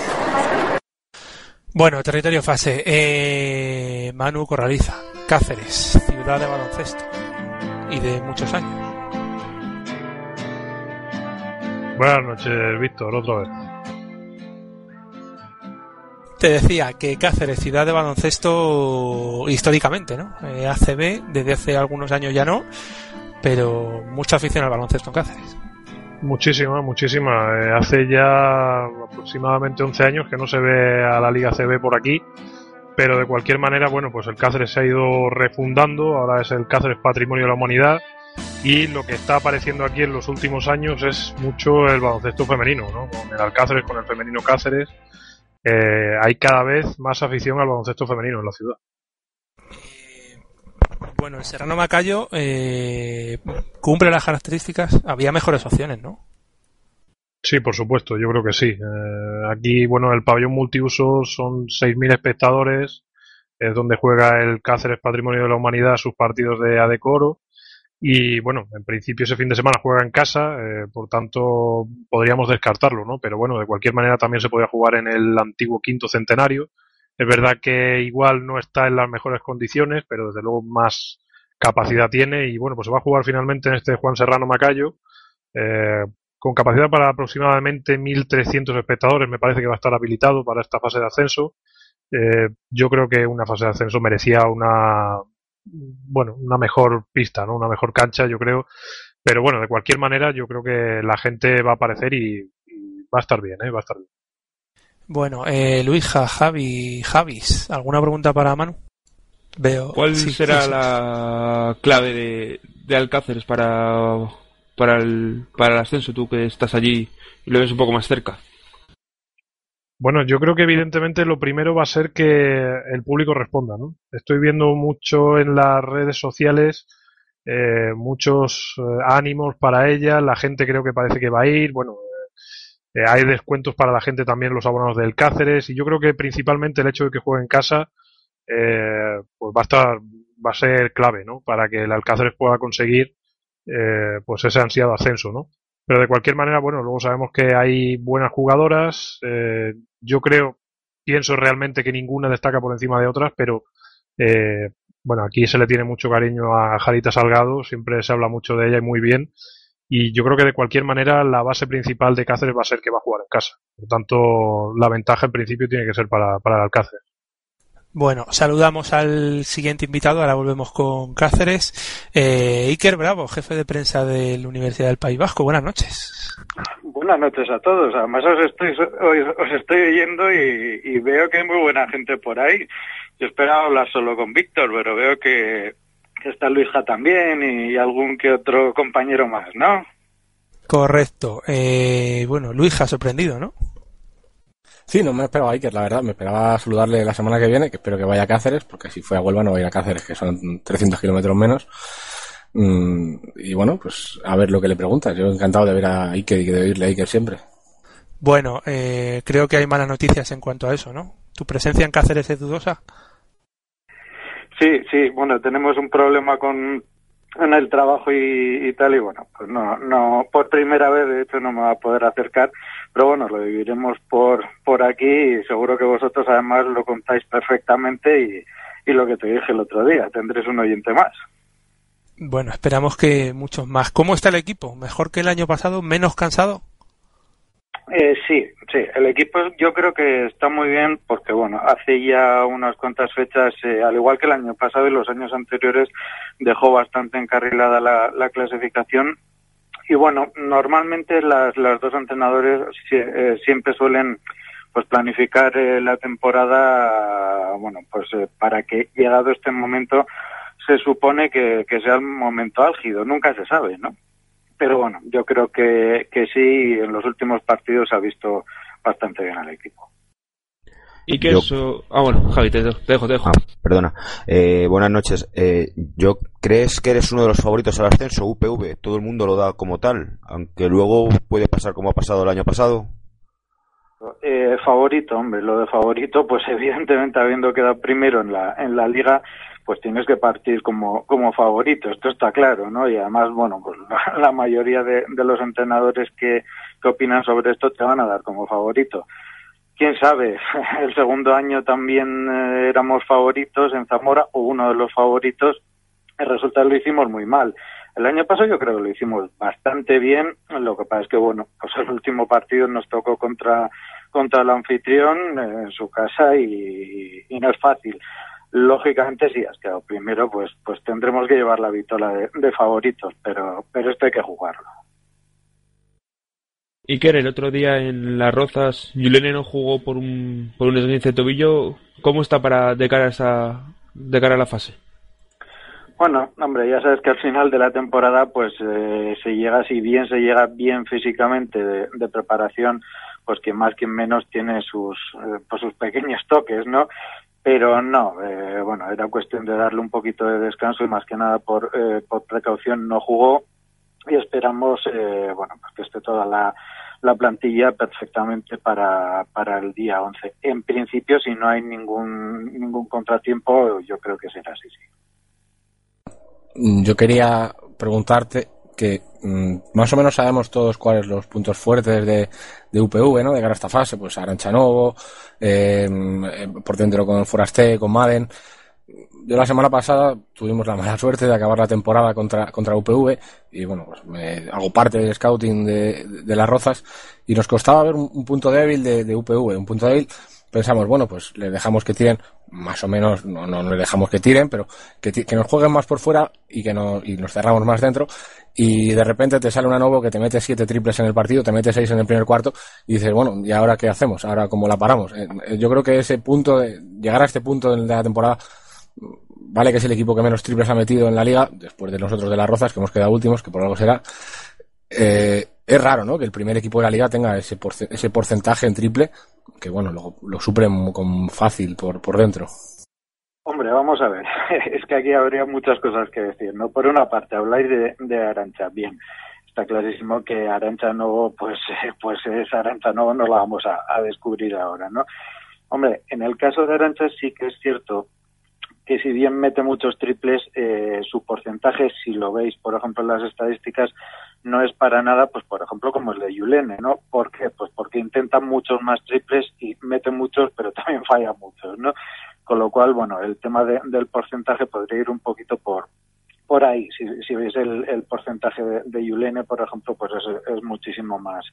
Speaker 1: Bueno, territorio fase. Eh, Manu Corraliza, Cáceres, ciudad de baloncesto y de muchos años.
Speaker 25: Buenas noches, Víctor, otra vez.
Speaker 1: Te decía que Cáceres, ciudad de baloncesto históricamente, ¿no? Eh, ACB, desde hace algunos años ya no, pero mucha afición al baloncesto en Cáceres.
Speaker 25: Muchísima, muchísima. Eh, hace ya aproximadamente 11 años que no se ve a la Liga CB por aquí, pero de cualquier manera, bueno, pues el Cáceres se ha ido refundando, ahora es el Cáceres Patrimonio de la Humanidad y lo que está apareciendo aquí en los últimos años es mucho el baloncesto femenino, ¿no? Con el Alcáceres, con el femenino Cáceres, eh, hay cada vez más afición al baloncesto femenino en la ciudad.
Speaker 1: Bueno, el Serrano Macayo eh, cumple las características. Había mejores opciones, ¿no?
Speaker 25: Sí, por supuesto, yo creo que sí. Eh, aquí, bueno, el pabellón multiuso son 6.000 espectadores, es donde juega el Cáceres Patrimonio de la Humanidad sus partidos de Adecoro. Y bueno, en principio ese fin de semana juega en casa, eh, por tanto podríamos descartarlo, ¿no? Pero bueno, de cualquier manera también se podía jugar en el antiguo quinto centenario. Es verdad que igual no está en las mejores condiciones, pero desde luego más capacidad tiene. Y bueno, pues se va a jugar finalmente en este Juan Serrano Macayo, eh, con capacidad para aproximadamente 1.300 espectadores. Me parece que va a estar habilitado para esta fase de ascenso. Eh, yo creo que una fase de ascenso merecía una, bueno, una mejor pista, ¿no? Una mejor cancha, yo creo. Pero bueno, de cualquier manera, yo creo que la gente va a aparecer y, y va a estar bien, ¿eh? Va a estar bien.
Speaker 1: Bueno, eh, Javi, Javis, ¿alguna pregunta para Manu? Veo.
Speaker 27: ¿Cuál
Speaker 1: sí,
Speaker 27: será
Speaker 1: sí, sí.
Speaker 27: la clave de, de Alcáceres para, para, el, para el ascenso, tú que estás allí y lo ves un poco más cerca?
Speaker 25: Bueno, yo creo que evidentemente lo primero va a ser que el público responda, ¿no? Estoy viendo mucho en las redes sociales eh, muchos eh, ánimos para ella, la gente creo que parece que va a ir, bueno, eh, hay descuentos para la gente también los abonados del Cáceres y yo creo que principalmente el hecho de que juegue en casa eh, pues va a estar va a ser clave, ¿no? Para que el Alcáceres pueda conseguir eh, pues ese ansiado ascenso, ¿no? Pero de cualquier manera, bueno, luego sabemos que hay buenas jugadoras. Eh, yo creo, pienso realmente que ninguna destaca por encima de otras, pero eh, bueno, aquí se le tiene mucho cariño a Jarita Salgado, siempre se habla mucho de ella y muy bien. Y yo creo que de cualquier manera la base principal de Cáceres va a ser que va a jugar en casa. Por tanto, la ventaja en principio tiene que ser para, para el Alcáceres.
Speaker 1: Bueno, saludamos al siguiente invitado, ahora volvemos con Cáceres. Eh, Iker Bravo, jefe de prensa de la Universidad del País Vasco. Buenas noches.
Speaker 35: Buenas noches a todos. Además os estoy, os, os estoy oyendo y, y, veo que hay muy buena gente por ahí. Yo esperaba hablar solo con Víctor, pero veo que, que está Luisa también y, y algún que otro compañero más, ¿no?
Speaker 1: Correcto. Eh, bueno, Luisa, sorprendido, ¿no?
Speaker 28: Sí, no me esperaba a Iker, la verdad. Me esperaba saludarle la semana que viene, que espero que vaya a Cáceres, porque si fue a Huelva no va a ir a Cáceres, que son 300 kilómetros menos. Mm, y bueno, pues a ver lo que le preguntas. Yo encantado de ver a Iker y de oírle a Iker siempre.
Speaker 1: Bueno, eh, creo que hay malas noticias en cuanto a eso, ¿no? ¿Tu presencia en Cáceres es dudosa?
Speaker 35: Sí, sí, bueno, tenemos un problema con, en el trabajo y, tal y bueno pues no no por primera vez de hecho no me va a poder acercar pero bueno lo viviremos por por aquí y seguro que vosotros además lo contáis perfectamente y, y lo que te dije el otro día tendréis un oyente más.
Speaker 1: Bueno esperamos que muchos más. Cómo está el equipo mejor que el año pasado menos cansado
Speaker 35: eh, sí, sí, el equipo yo creo que está muy bien porque, bueno, hace ya unas cuantas fechas, eh, al igual que el año pasado y los años anteriores, dejó bastante encarrilada la, la clasificación. Y bueno, normalmente las, las dos entrenadores eh, siempre suelen pues planificar eh, la temporada, bueno, pues eh, para que llegado este momento se supone que, que sea el momento álgido, nunca se sabe, ¿no? Pero bueno, yo creo que, que sí, en los últimos partidos ha visto bastante bien al equipo.
Speaker 27: Y que eso... Ah, bueno, Javi, te dejo, te dejo.
Speaker 26: Ah, perdona. Eh, buenas noches. Eh, ¿Yo crees que eres uno de los favoritos al ascenso, UPV? Todo el mundo lo da como tal, aunque luego puede pasar como ha pasado el año pasado.
Speaker 35: Eh, favorito, hombre, lo de favorito, pues evidentemente habiendo quedado primero en la, en la liga, pues tienes que partir como, como favorito, esto está claro, ¿no? Y además, bueno, pues la, mayoría de, de, los entrenadores que, que opinan sobre esto te van a dar como favorito. Quién sabe, el segundo año también eh, éramos favoritos en Zamora, o uno de los favoritos, el resultado lo hicimos muy mal. El año pasado yo creo que lo hicimos bastante bien, lo que pasa es que, bueno, pues el último partido nos tocó contra, contra el anfitrión eh, en su casa y no es fácil lógicamente si has quedado primero pues pues tendremos que llevar la vitola de, de, favoritos pero pero esto hay que jugarlo.
Speaker 27: Y que el otro día en las Rozas Yulene no jugó por un por un esguince de tobillo. Cómo está para de cara a esa de cara a la fase
Speaker 35: bueno, hombre, ya sabes que al final de la temporada, pues eh, se llega, si bien se llega bien físicamente de, de preparación, pues que más que menos tiene sus, eh, pues sus pequeños toques, ¿no? Pero no, eh, bueno, era cuestión de darle un poquito de descanso y más que nada por, eh, por precaución no jugó y esperamos, eh, bueno, pues que esté toda la, la plantilla perfectamente para, para el día 11. En principio, si no hay ningún, ningún contratiempo, yo creo que será así, sí.
Speaker 28: Yo quería preguntarte que mmm, más o menos sabemos todos cuáles los puntos fuertes de, de UPV, ¿no? De cara a esta fase, pues Aranchanovo, eh, por dentro con Forasté, con Madden. Yo la semana pasada tuvimos la mala suerte de acabar la temporada contra, contra UPV y bueno, pues me hago parte del scouting de, de las Rozas y nos costaba ver un, un punto débil de, de UPV, un punto débil pensamos, bueno, pues le dejamos que tiren, más o menos, no, no, no le dejamos que tiren, pero que, que nos jueguen más por fuera y que no, y nos cerramos más dentro. Y de repente te sale una nuevo que te mete siete triples en el partido, te mete seis en el primer cuarto y dices, bueno, ¿y ahora qué hacemos? ¿Ahora cómo la paramos? Eh, yo creo que ese punto, de, llegar a este punto de la temporada, vale que es el equipo que menos triples ha metido en la liga, después de nosotros de las Rozas, que hemos quedado últimos, que por algo será. Eh, es raro, ¿no? Que el primer equipo de la liga tenga ese, porce ese porcentaje en triple, que bueno, lo, lo suplen con fácil por, por dentro.
Speaker 35: Hombre, vamos a ver, es que aquí habría muchas cosas que decir, ¿no? Por una parte, habláis de, Arancha, bien, está clarísimo que Arancha Novo, pues, pues es Arancha Novo, no la vamos a, a descubrir ahora, ¿no? Hombre, en el caso de Arancha sí que es cierto que si bien mete muchos triples, eh, su porcentaje, si lo veis, por ejemplo, en las estadísticas, no es para nada, pues por ejemplo, como el de Yulene, ¿no? ¿Por qué? Pues porque intenta muchos más triples y mete muchos, pero también falla muchos, ¿no? Con lo cual, bueno, el tema de, del porcentaje podría ir un poquito por por ahí. Si, si veis el, el porcentaje de, de Yulene, por ejemplo, pues es, es muchísimo más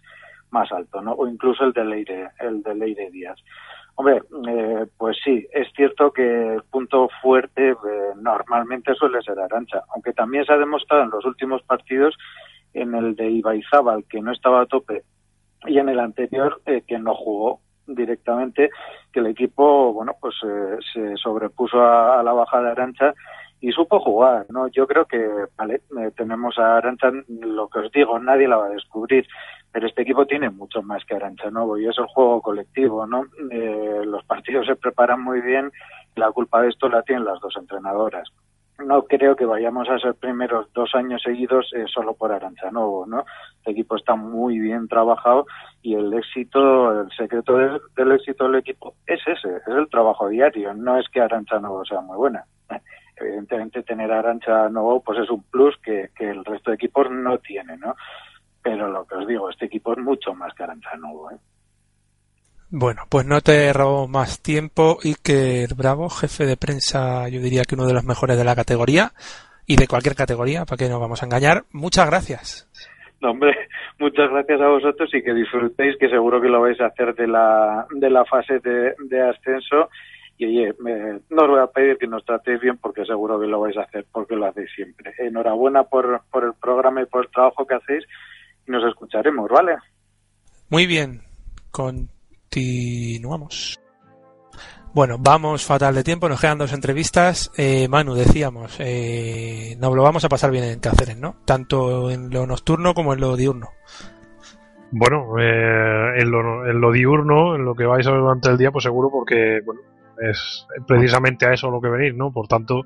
Speaker 35: más alto, ¿no? O incluso el de Leire, el de Leire Díaz. Hombre, eh, pues sí, es cierto que el punto fuerte eh, normalmente suele ser Arancha, aunque también se ha demostrado en los últimos partidos en el de Ibaizábal, que no estaba a tope, y en el anterior, eh, que no jugó directamente, que el equipo, bueno, pues eh, se sobrepuso a, la baja de Arancha y supo jugar, ¿no? Yo creo que, vale, eh, tenemos a Arancha, lo que os digo, nadie la va a descubrir, pero este equipo tiene mucho más que Arancha Novo y es el juego colectivo, ¿no? Eh, los partidos se preparan muy bien, la culpa de esto la tienen las dos entrenadoras no creo que vayamos a ser primeros dos años seguidos eh, solo por Arancha Novo, ¿no? El equipo está muy bien trabajado y el éxito, el secreto del, del, éxito del equipo es ese, es el trabajo diario, no es que Arancha Novo sea muy buena, Evidentemente tener a Arancha nuevo pues es un plus que, que el resto de equipos no tiene, ¿no? Pero lo que os digo, este equipo es mucho más que Arancha nuevo, ¿eh?
Speaker 1: Bueno, pues no te robo más tiempo. Iker Bravo, jefe de prensa, yo diría que uno de los mejores de la categoría y de cualquier categoría, para que no vamos a engañar. Muchas gracias.
Speaker 35: No, hombre, muchas gracias a vosotros y que disfrutéis, que seguro que lo vais a hacer de la, de la fase de, de ascenso. Y oye, me- no os voy a pedir que nos tratéis bien porque seguro que lo vais a hacer porque lo hacéis siempre. Enhorabuena por, por el programa y por el trabajo que hacéis y nos escucharemos, ¿vale?
Speaker 1: Muy bien, continuamos. Bueno, vamos fatal de tiempo, nos quedan dos entrevistas. Eh, Manu, decíamos, eh, nos lo vamos a pasar bien en Cáceres, ¿no? Tanto en lo nocturno como en lo diurno.
Speaker 25: Bueno, eh, en, lo, diurno, en lo que vais a ver durante el día, pues seguro porque, bueno, es precisamente a eso lo que venís, ¿no? Por tanto,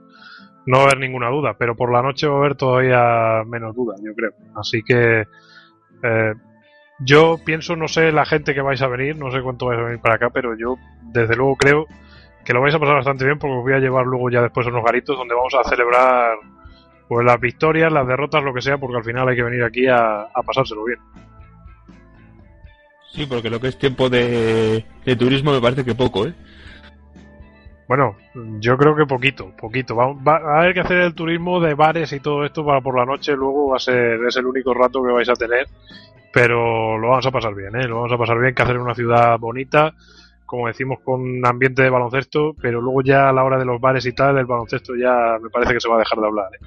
Speaker 25: no va a haber ninguna duda, pero por la noche va a haber todavía menos dudas, yo creo. Así que eh, yo pienso, no sé la gente que vais a venir, no sé cuánto vais a venir para acá, pero yo desde luego creo que lo vais a pasar bastante bien porque os voy a llevar luego ya después a unos garitos donde vamos a celebrar pues las victorias, las derrotas, lo que sea, porque al final hay que venir aquí a, a pasárselo bien.
Speaker 27: Sí, porque lo que es tiempo de, de turismo me parece que poco, ¿eh?
Speaker 25: Bueno, yo creo que poquito, poquito. Va, va a haber que hacer el turismo de bares y todo esto para por la noche, luego va a ser, es el único rato que vais a tener, pero lo vamos a pasar bien, ¿eh? Lo vamos a pasar bien, que hacer una ciudad bonita, como decimos, con ambiente de baloncesto, pero luego ya a la hora de los bares y tal, el baloncesto ya me parece que se va a dejar de hablar, ¿eh?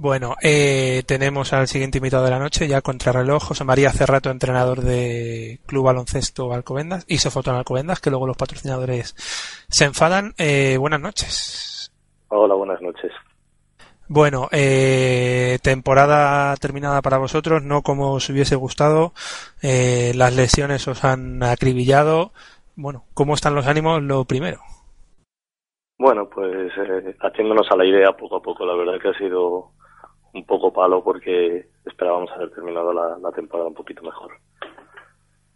Speaker 1: Bueno, eh, tenemos al siguiente invitado de la noche, ya contrarreloj, José María Cerrato, entrenador de Club Baloncesto Alcobendas y Sofotón Alcobendas, que luego los patrocinadores se enfadan. Eh, buenas noches.
Speaker 36: Hola, buenas noches.
Speaker 1: Bueno, eh, temporada terminada para vosotros, no como os hubiese gustado. Eh, las lesiones os han acribillado. Bueno, ¿cómo están los ánimos? Lo primero.
Speaker 36: Bueno, pues eh, haciéndonos a la idea poco a poco, la verdad que ha sido un poco palo porque esperábamos haber terminado la, la temporada un poquito mejor.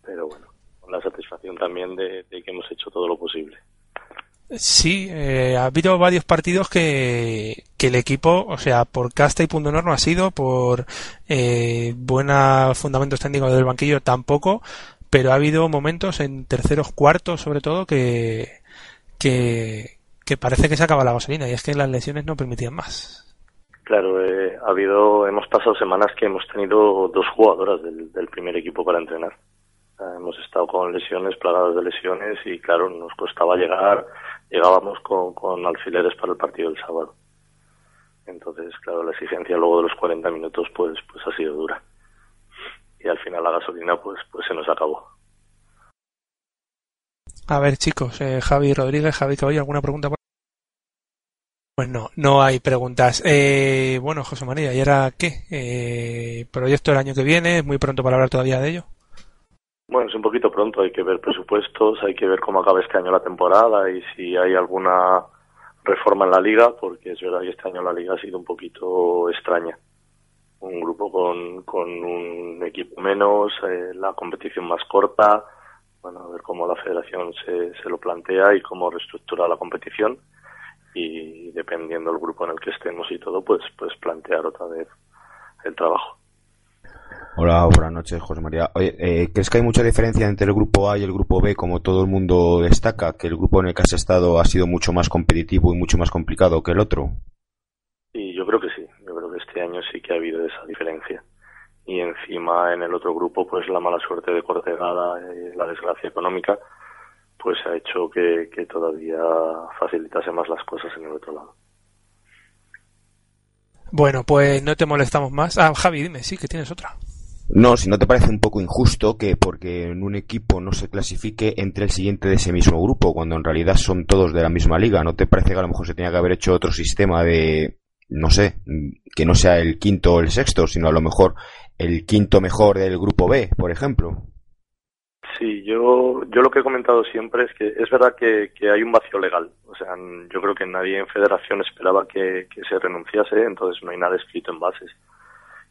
Speaker 36: Pero bueno, con la satisfacción también de que hemos hecho todo lo posible.
Speaker 1: Sí, eh, ha habido varios partidos que, que el equipo, o sea, por casta y punto honor no ha sido, por eh, buenos fundamentos técnicos del banquillo tampoco, pero ha habido momentos en terceros, cuartos sobre todo que, que, parece que se acaba la gasolina y es que las lesiones no permitían más.
Speaker 36: Claro, eh, ha habido, hemos pasado semanas que hemos tenido dos jugadoras del, del primer equipo para entrenar. Hemos estado con lesiones, plagadas de lesiones y claro, nos costaba llegar, llegábamos con, alfileres para el partido del sábado. Entonces, claro, la exigencia luego de los 40 minutos pues, pues ha sido dura. Y al final la gasolina pues, pues se nos acabó.
Speaker 1: A ver, chicos, eh, Javi Rodríguez, Javi Caballo, ¿alguna pregunta? por- Pues no, no hay preguntas. Eh, bueno, José María, ¿y ahora qué? Eh, ¿Proyecto el año que viene? ¿Es muy pronto para hablar todavía de ello?
Speaker 36: Bueno, es un poquito pronto, hay que ver presupuestos, hay que ver cómo acaba este año la temporada y si hay alguna reforma en la liga, porque es verdad que este año la liga ha sido un poquito extraña. Un grupo con, con un equipo menos, eh, la competición más corta, bueno, a ver cómo la federación se, se lo plantea y cómo reestructura la competición y dependiendo del grupo en el que estemos y todo, pues, pues plantear otra vez el trabajo.
Speaker 26: Hola, buenas noches, José María. Oye, eh, ¿crees que hay mucha diferencia entre el grupo A y el grupo B, como todo el mundo destaca? ¿Que el grupo en el que has estado ha sido mucho más competitivo y mucho más complicado que el otro?
Speaker 36: Y yo creo que sí, yo creo que este año sí que ha habido esa diferencia. Y encima en el otro grupo, pues la mala suerte de Cortegada, eh, la desgracia económica, pues ha hecho que, que todavía facilitase más las cosas en el otro lado.
Speaker 1: Bueno, pues no te molestamos más. Ah, Javi, dime, sí, que tienes otra.
Speaker 26: No, si no te parece un poco injusto que porque en un equipo no se clasifique entre el siguiente de ese mismo grupo, cuando en realidad son todos de la misma liga, ¿no te parece que a lo mejor se tenía que haber hecho otro sistema de, no sé, que no sea el quinto o el sexto, sino a lo mejor el quinto mejor del grupo B, por ejemplo?
Speaker 36: Sí, yo, yo lo que he comentado siempre es que es verdad que, que hay un vacío legal. O sea, yo creo que nadie en federación esperaba que, que se renunciase, entonces no hay nada escrito en bases.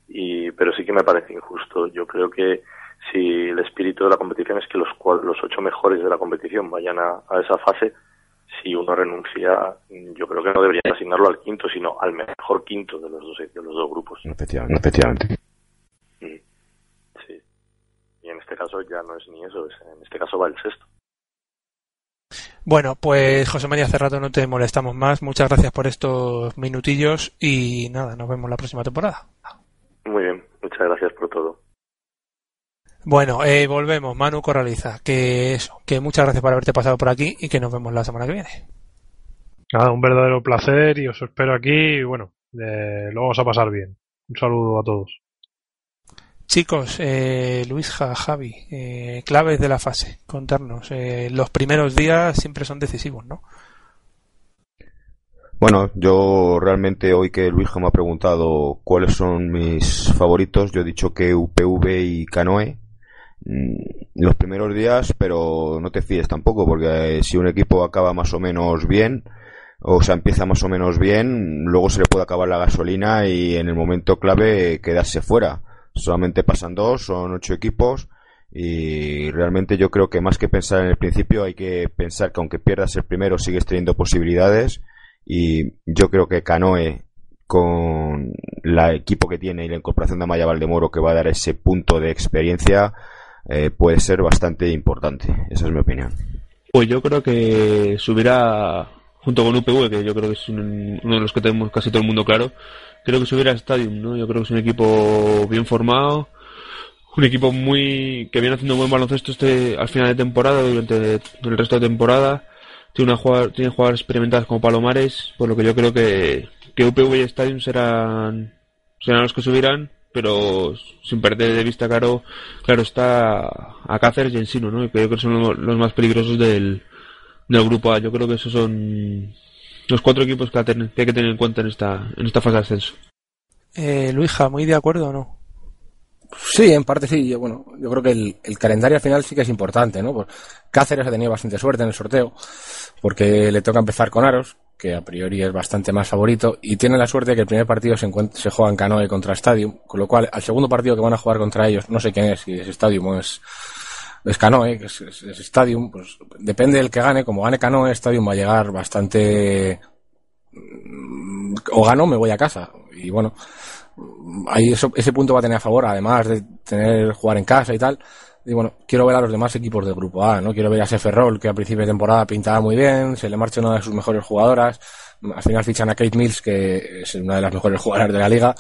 Speaker 36: Y, pero sí que me parece injusto. Yo creo que si el espíritu de la competición es que los, los ocho mejores de la competición vayan a, a esa fase, si uno renuncia, yo creo que no deberían asignarlo al quinto, sino al mejor quinto de los dos, de los dos grupos.
Speaker 26: Efectivamente. efectivamente.
Speaker 36: Sí. En este caso ya no es ni eso, es- en este caso va el sexto.
Speaker 1: Bueno, pues José María, hace rato no te molestamos más. Muchas gracias por estos minutillos y nada, nos vemos la próxima temporada.
Speaker 36: Muy bien, muchas gracias por todo.
Speaker 1: Bueno, eh, volvemos. Manu Corraliza, que eso, que muchas gracias por haberte pasado por aquí y que nos vemos la semana que viene.
Speaker 25: Nada, un verdadero placer y os espero aquí y bueno, eh, lo vamos a pasar bien. Un saludo a todos.
Speaker 1: Chicos, eh, Luisja, Javi, eh, claves de la fase, contarnos. Eh, los primeros días siempre son decisivos, ¿no?
Speaker 26: Bueno, yo realmente hoy que Luis me ha preguntado cuáles son mis favoritos, yo he dicho que UPV y Canoe. Mm, Los primeros días, pero no te fíes tampoco, porque eh, si un equipo acaba más o menos bien, o sea, empieza más o menos bien, luego se le puede acabar la gasolina y en el momento clave quedarse fuera. Solamente pasan dos, son ocho equipos y realmente yo creo que más que pensar en el principio hay que pensar que aunque pierdas el primero sigues teniendo posibilidades y yo creo que Canoe con el equipo que tiene y la incorporación de Amaya Valdemoro que va a dar ese punto de experiencia eh, puede ser bastante importante. Esa es mi opinión.
Speaker 27: Pues yo creo que subirá, junto con UPV, que yo creo que es un- uno de los que tenemos casi todo el mundo claro, creo que subirá a Stadium, ¿no? Yo creo que es un equipo bien formado, un equipo muy que viene haciendo buen baloncesto este al final de temporada, durante el resto de temporada. Tiene, una jugador, tiene jugadores experimentados como Palomares, por lo que yo creo que, que UPV y Stadium serán, serán los que subirán, pero sin perder de vista, claro, claro está a Cáceres y Ensino, ¿no? Que yo creo que son los más peligrosos del, del grupo A. Yo creo que esos son los cuatro equipos que, hay que tener en cuenta en esta, en esta fase de ascenso.
Speaker 1: Eh, Luisja, ¿muy de acuerdo o no?
Speaker 28: Sí, en parte sí. Yo, bueno, yo creo que el, el calendario al final sí que es importante, ¿no? Pues Cáceres ha tenido bastante suerte en el sorteo, porque le toca empezar con Aros, que a priori es bastante más favorito, y tiene la suerte de que el primer partido se, se juega en Canoe contra Stadium, con lo cual al segundo partido que van a jugar contra ellos, no sé quién es, si es Stadium o es, es Canoe, que es, es- Stadium, pues depende del que gane, como gane Canoe, Stadium va a llegar bastante mm, o gano me voy a casa. Y bueno ahí eso, ese punto va a tener a favor además de tener jugar en casa y tal. Y bueno quiero ver a los demás equipos del grupo A no quiero ver a ese Ferrol que a principio de temporada pintaba muy bien se le marcha una de sus mejores jugadoras. Al final fichan a Kate Mills que es una de las mejores jugadoras de la liga.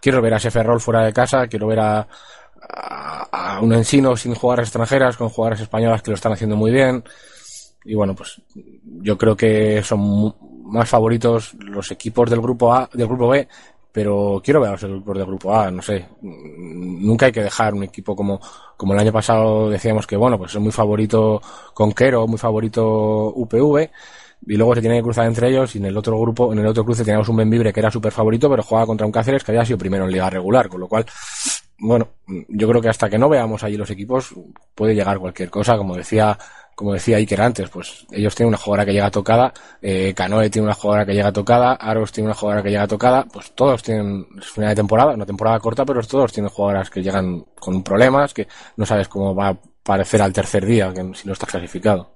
Speaker 28: Quiero ver a ese Ferrol fuera de casa quiero ver a a, un Ensino sin jugadoras extranjeras con jugadoras españolas que lo están haciendo muy bien. Y bueno pues yo creo que son más favoritos los equipos del grupo A del grupo B pero quiero ver a los equipos del grupo A no sé. Nunca hay que dejar un equipo como como el año pasado decíamos que bueno pues es muy favorito Conquero muy favorito UPV y luego se tiene que cruzar entre ellos y en el otro grupo en el otro cruce teníamos un Benvibre que era súper favorito pero jugaba contra un Cáceres que había sido primero en liga regular con lo cual bueno, yo creo que hasta que no veamos allí los equipos puede llegar cualquier cosa, como decía, como decía Iker antes, pues ellos tienen una jugadora que llega tocada, eh, Canoe tiene una jugadora que llega tocada, Aros tiene una jugadora que llega tocada, pues todos tienen es final de temporada, una temporada corta, pero todos tienen jugadoras que llegan con problemas, que no sabes cómo va a parecer al tercer día, que si no estás clasificado.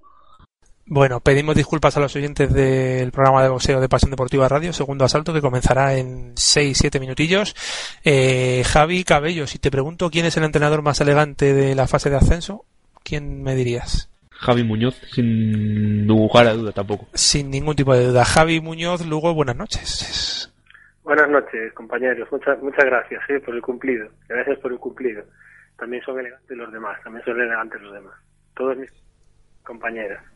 Speaker 1: Bueno, pedimos disculpas a los oyentes del programa de boxeo de Pasión Deportiva Radio, segundo asalto, que comenzará en 6-7 minutillos. Eh, Javi Cabello, si te pregunto quién es el entrenador más elegante de la fase de ascenso, ¿quién me dirías?
Speaker 27: Javi Muñoz, sin lugar a duda tampoco.
Speaker 1: Sin ningún tipo de duda. Javi Muñoz, Lugo, buenas noches.
Speaker 37: Buenas noches, compañeros. Muchas, muchas gracias eh, por el cumplido. Gracias por el cumplido. También son elegantes los demás, también son elegantes los demás. Todos mis compañeras.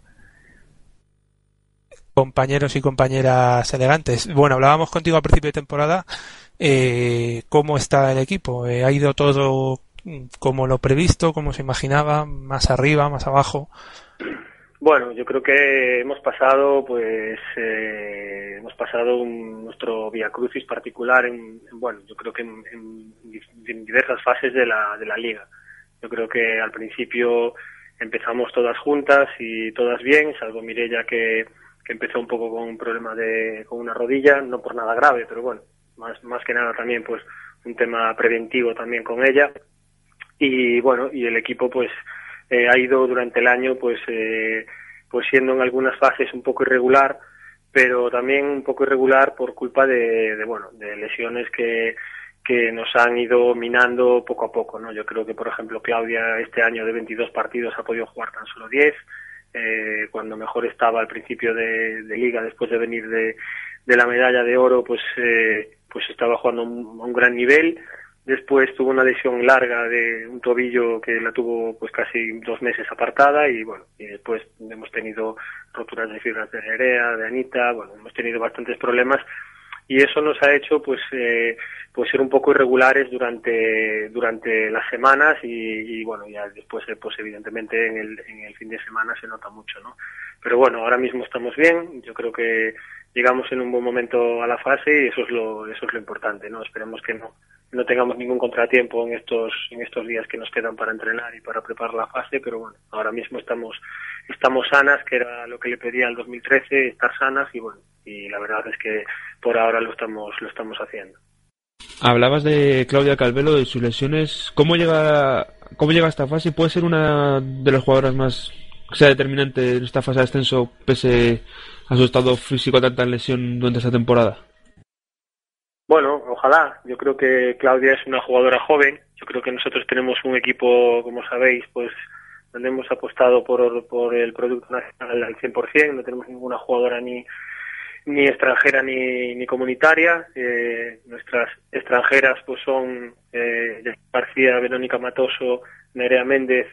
Speaker 1: Compañeros y compañeras elegantes. Bueno, hablábamos contigo a principio de temporada. Eh, ¿Cómo está el equipo? Eh, ¿Ha ido todo mm, como lo previsto, como se imaginaba? ¿Más arriba, más abajo?
Speaker 37: Bueno, yo creo que hemos pasado, pues, eh, hemos pasado un- nuestro via crucis particular en, en, bueno, yo creo que en diversas fases de la, de la liga. Yo creo que al principio empezamos todas juntas y todas bien, salvo Mirella que, que empezó un poco con un problema de, con una rodilla, no por nada grave, pero bueno, más, más que nada también, pues, un tema preventivo también con ella. Y bueno, y el equipo, pues, eh, ha ido durante el año, pues, eh, pues siendo en algunas fases un poco irregular, pero también un poco irregular por culpa de, de bueno, de lesiones que, que nos han ido minando poco a poco, ¿no? Yo creo que, por ejemplo, Claudia este año de 22 partidos ha podido jugar tan solo 10, eh, cuando mejor estaba al principio de, de liga después de venir de, de la medalla de oro, pues, eh, pues estaba jugando a un, gran nivel. Después tuvo una lesión larga de un tobillo que la tuvo pues casi dos meses apartada y bueno, y después hemos tenido roturas de fibras de Nerea, de Anita, bueno, hemos tenido bastantes problemas y eso nos ha hecho pues eh, pues ser un poco irregulares durante durante las semanas y, y bueno ya después eh, pues evidentemente en el, en el fin de semana se nota mucho no pero bueno ahora mismo estamos bien yo creo que llegamos en un buen momento a la fase y eso es lo eso es lo importante no esperemos que no no tengamos ningún contratiempo en estos en estos días que nos quedan para entrenar y para preparar la fase pero bueno ahora mismo estamos estamos sanas que era lo que le pedía al 2013 estar sanas y bueno y la verdad es que por ahora lo estamos lo estamos haciendo
Speaker 27: Hablabas de Claudia Calvelo, de sus lesiones. ¿Cómo llega, cómo llega a esta fase? ¿Puede ser una de las jugadoras más que sea determinante en esta fase de ascenso pese a su estado físico tanta lesión durante esta temporada?
Speaker 37: Bueno, ojalá. Yo creo que Claudia es una jugadora joven. Yo creo que nosotros tenemos un equipo, como sabéis, pues donde hemos apostado por, por el producto nacional al 100%. No tenemos ninguna jugadora ni ni extranjera ni, ni comunitaria. Eh, nuestras extranjeras pues son eh, García, Verónica Matoso, Nerea Méndez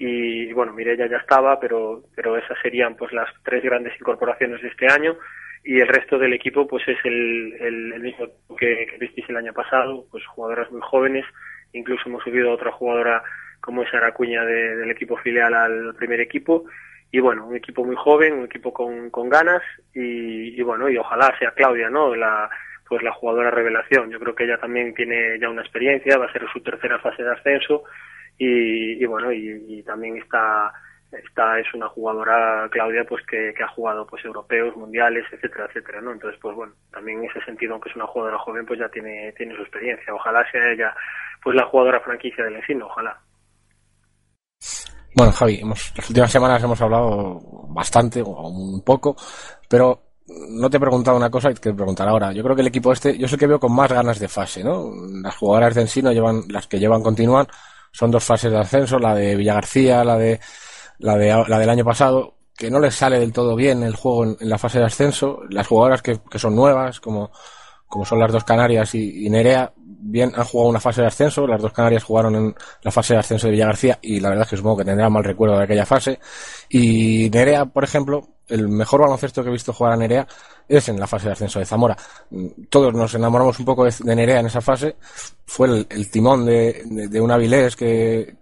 Speaker 37: y bueno, Mireia ya estaba, pero, pero esas serían pues las tres grandes incorporaciones de este año. Y el resto del equipo pues es el, el, el mismo que, que visteis el año pasado, pues jugadoras muy jóvenes, incluso hemos subido a otra jugadora como es Aracuña de, del equipo filial al primer equipo y bueno, un equipo muy joven, un equipo con, con ganas y, y, bueno, y ojalá sea Claudia, ¿no? La, pues la jugadora revelación. Yo creo que ella también tiene ya una experiencia, va a ser su tercera fase de ascenso y, y bueno, y, también está, está, es una jugadora, Claudia, pues que, que, ha jugado pues europeos, mundiales, etcétera, etcétera, ¿no? Entonces, pues bueno, también en ese sentido, aunque es una jugadora joven, pues ya tiene, tiene su experiencia. Ojalá sea ella, pues la jugadora franquicia del Encino, ojalá.
Speaker 28: Bueno, Javi, hemos, las últimas semanas hemos hablado bastante, o un poco, pero no te he preguntado una cosa y te preguntar ahora. Yo creo que el equipo este, yo sé que veo con más ganas de fase, ¿no? Las jugadoras de Ensino llevan, las que llevan continúan, son dos fases de ascenso, la de Villagarcía, la de, la de, la del año pasado, que no les sale del todo bien el juego en, en la fase de ascenso. Las jugadoras que, que son nuevas, como, como son las dos Canarias y, y, Nerea, bien han jugado una fase de ascenso, las dos Canarias jugaron en la fase de ascenso de Villagarcía y la verdad es que supongo que tendrá mal recuerdo de aquella fase. Y Nerea, por ejemplo, el mejor baloncesto que he visto jugar a Nerea es en la fase de ascenso de Zamora. Todos nos enamoramos un poco de, Nerea en esa fase. Fue el, timón de, un Avilés que,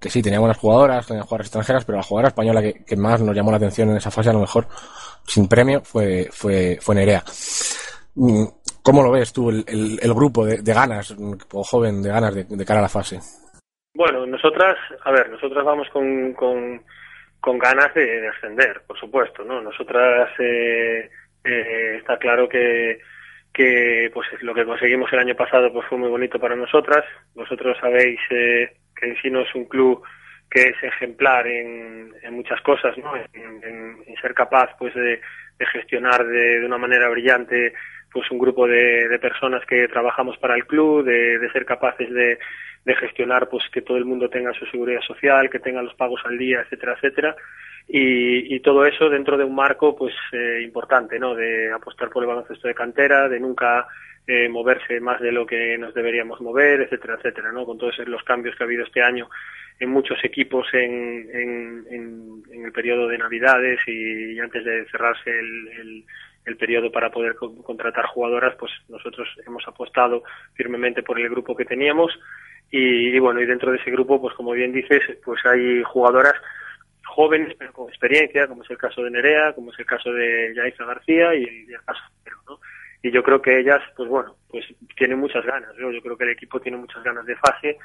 Speaker 28: sí tenía buenas jugadoras, tenía jugadoras extranjeras, pero la jugadora española que, que, más nos llamó la atención en esa fase, a lo mejor sin premio, fue, fue, fue Nerea. ¿Cómo lo ves tú, el, grupo de, de, ganas, equipo joven de ganas de, cara a la fase?
Speaker 37: Bueno, nosotras, a ver, nosotras vamos con, con, ganas de, de, ascender, por supuesto, ¿no? Nosotras, eh, eh, está claro que, que pues lo que conseguimos el año pasado pues fue muy bonito para nosotras. Vosotros sabéis eh, que en sí no es un club que es ejemplar en, muchas cosas, ¿no? En ser capaz pues de, de gestionar de, de, una manera brillante pues un grupo de, de personas que trabajamos para el club, de, de ser capaces de, de, gestionar pues que todo el mundo tenga su seguridad social, que tenga los pagos al día, etcétera, etcétera. Y, y todo eso dentro de un marco pues eh, importante, ¿no? De apostar por el baloncesto de cantera, de nunca eh, moverse más de lo que nos deberíamos mover, etcétera, etcétera, ¿no? Con todos los cambios que ha habido este año en muchos equipos en, en, en, en el periodo de Navidades y, y antes de cerrarse el, el el periodo para poder co contratar jugadoras, pues nosotros hemos apostado firmemente por el grupo que teníamos y, y, bueno, y dentro de ese grupo, pues como bien dices, pues hay jugadoras jóvenes pero con experiencia, como es el caso de Nerea, como es el caso de Yaisa García y, el caso de ¿no? Y yo creo que ellas, pues bueno, pues tienen muchas ganas, ¿no? Yo creo que el equipo tiene muchas ganas de fase,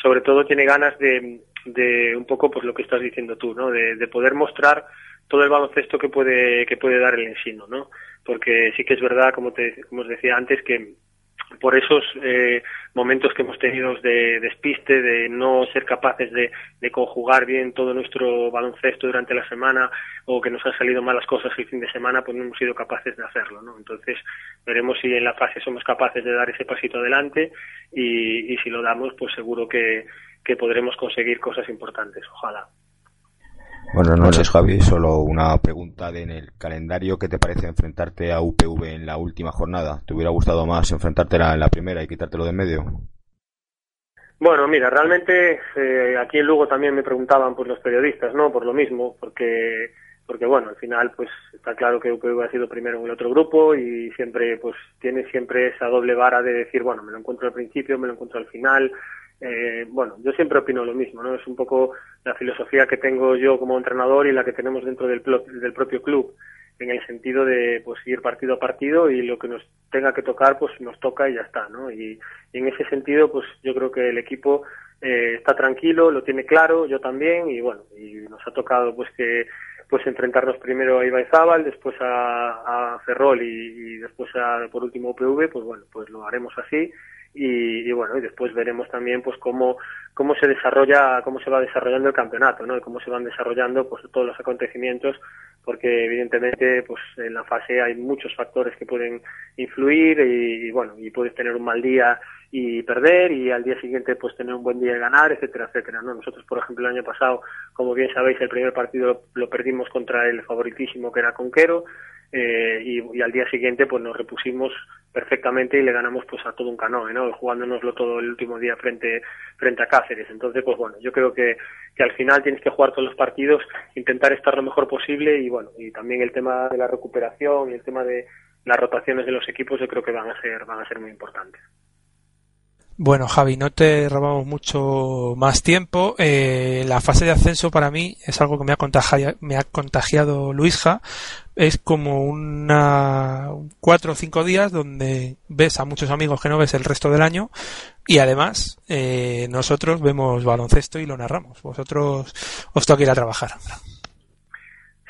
Speaker 37: sobre todo tiene ganas de, de un poco pues lo que estás diciendo tú, ¿no? De poder mostrar todo el baloncesto que puede que puede dar el ensino, ¿no? Porque sí que es verdad, como te como os decía antes, que por esos eh, momentos que hemos tenido de despiste, de no ser capaces de, de, conjugar bien todo nuestro baloncesto durante la semana o que nos han salido malas cosas el fin de semana, pues no hemos sido capaces de hacerlo. ¿no? Entonces veremos si en la fase somos capaces de dar ese pasito adelante y, si lo damos, pues seguro que podremos conseguir cosas importantes. Ojalá.
Speaker 26: Buenas noches, Javi. Solo una pregunta de en el calendario. ¿Qué te parece enfrentarte a UPV en la última jornada? ¿Te hubiera gustado más enfrentártela en la primera y quitártelo de en medio?
Speaker 37: Bueno, mira, realmente eh, aquí en Lugo también me preguntaban por los periodistas, ¿no? Por lo mismo, porque porque bueno, al final pues está claro que UPV ha sido primero en el otro grupo y siempre pues tiene siempre esa doble vara de decir, bueno, me lo encuentro al principio, me lo encuentro al final, eh, bueno, yo siempre opino lo mismo, ¿no? Es un poco la filosofía que tengo yo como entrenador y la que tenemos dentro del, propio club, en el sentido de pues ir partido a partido y lo que nos tenga que tocar, pues nos toca y ya está, ¿no? Y, en ese sentido, pues yo creo que el equipo eh, está tranquilo, lo tiene claro, yo también, y bueno, y nos ha tocado pues que pues enfrentarnos primero a Ibaizábal, después a, a Ferrol y, y después a, por último UPV, pues bueno, pues lo haremos así y, y, bueno y después veremos también pues cómo cómo se desarrolla cómo se va desarrollando el campeonato no y cómo se van desarrollando pues todos los acontecimientos porque evidentemente pues en la fase hay muchos factores que pueden influir y, bueno y puedes tener un mal día y perder y al día siguiente pues tener un buen día y ganar etcétera etcétera no nosotros por ejemplo el año pasado como bien sabéis el primer partido lo, lo perdimos contra el favoritísimo que era Conquero eh, y, al día siguiente pues nos repusimos perfectamente y le ganamos pues a todo un canoe, ¿no? Jugándonoslo todo el último día frente frente a Cáceres. Entonces, pues bueno, yo creo que, que al final tienes que jugar todos los partidos, intentar estar lo mejor posible y bueno, y también el tema de la recuperación y el tema de las rotaciones de los equipos yo creo que van a ser van a ser muy importantes.
Speaker 1: Bueno, Javi, no te robamos mucho más tiempo. Eh, la fase de ascenso para mí es algo que me ha contagiado, me ha contagiado Luisja. Es como una cuatro o cinco días donde ves a muchos amigos que no ves el resto del año y además eh, nosotros vemos baloncesto y lo narramos. Vosotros os toca ir a trabajar.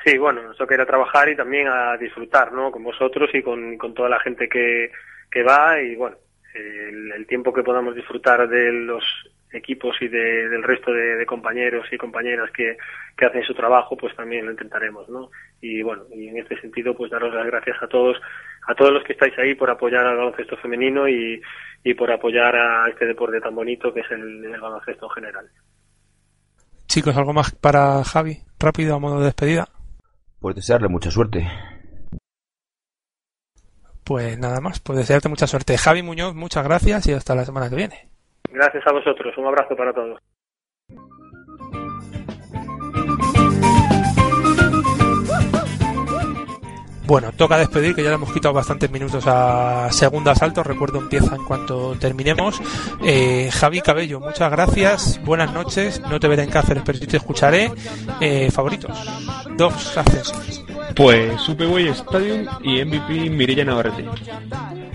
Speaker 37: Sí, bueno, nos toca ir a trabajar y también a disfrutar, ¿no? Con vosotros y con, con toda la gente que, que va y bueno, el, el, tiempo que podamos disfrutar de los equipos y de, del resto de, de, compañeros y compañeras que, que hacen su trabajo, pues también lo intentaremos, ¿no? Y bueno, y en este sentido, pues daros las gracias a todos, a todos los que estáis ahí por apoyar al baloncesto femenino y, y por apoyar a este deporte tan bonito que es el, el baloncesto en general.
Speaker 1: Chicos, ¿algo más para Javi? Rápido, a modo de despedida.
Speaker 26: Pues desearle mucha suerte
Speaker 1: pues nada más, pues desearte mucha suerte. Javi Muñoz, muchas gracias y hasta la semana que viene.
Speaker 37: Gracias a vosotros, un abrazo para todos.
Speaker 1: Bueno, toca despedir, que ya le hemos quitado bastantes minutos a segundo asalto. Recuerdo empieza en cuanto terminemos. Eh, Javi Cabello, muchas gracias. Buenas noches. No te veré en Cáceres, pero sí te escucharé. Eh, favoritos. Dos ascensos.
Speaker 27: Pues Superway Stadium y MVP Mirilla Navarrete.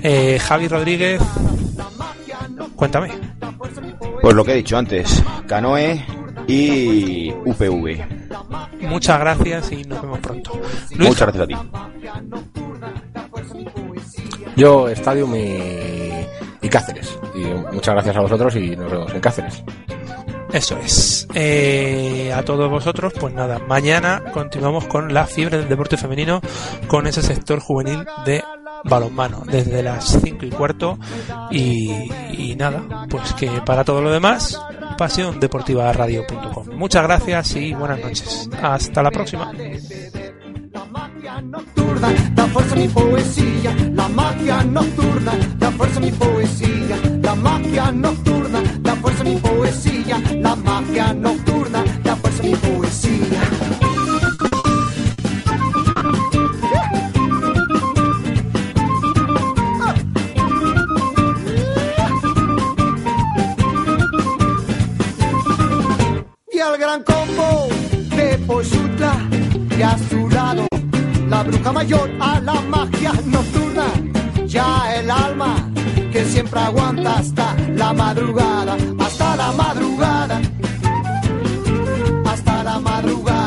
Speaker 1: Eh, Javi Rodríguez, cuéntame.
Speaker 26: Pues lo que he dicho antes, Canoe y UPV.
Speaker 1: Muchas gracias y nos vemos pronto.
Speaker 26: Luis. Muchas gracias a ti.
Speaker 28: Yo, Stadium y, y Cáceres. Y muchas gracias a vosotros y nos vemos en Cáceres.
Speaker 1: Eso es. Eh, a todos vosotros, pues nada, mañana continuamos con la fiebre del deporte femenino con ese sector juvenil de balonmano desde las 5 y cuarto y, y, nada, pues que para todo lo demás, pasión deportiva radio.com. Muchas gracias y buenas noches. Hasta la próxima.
Speaker 38: nocturna da forza mi poesia, la magia nocturna da forza mi poesia, la magia nocturna da forza mi poesia, la magia nocturna da forza mi poesia. Gran combo de Poyutla y a su lado la bruja mayor a la magia nocturna. Ya el alma que siempre aguanta hasta la madrugada, hasta la madrugada, hasta la madrugada, hasta la madrugada.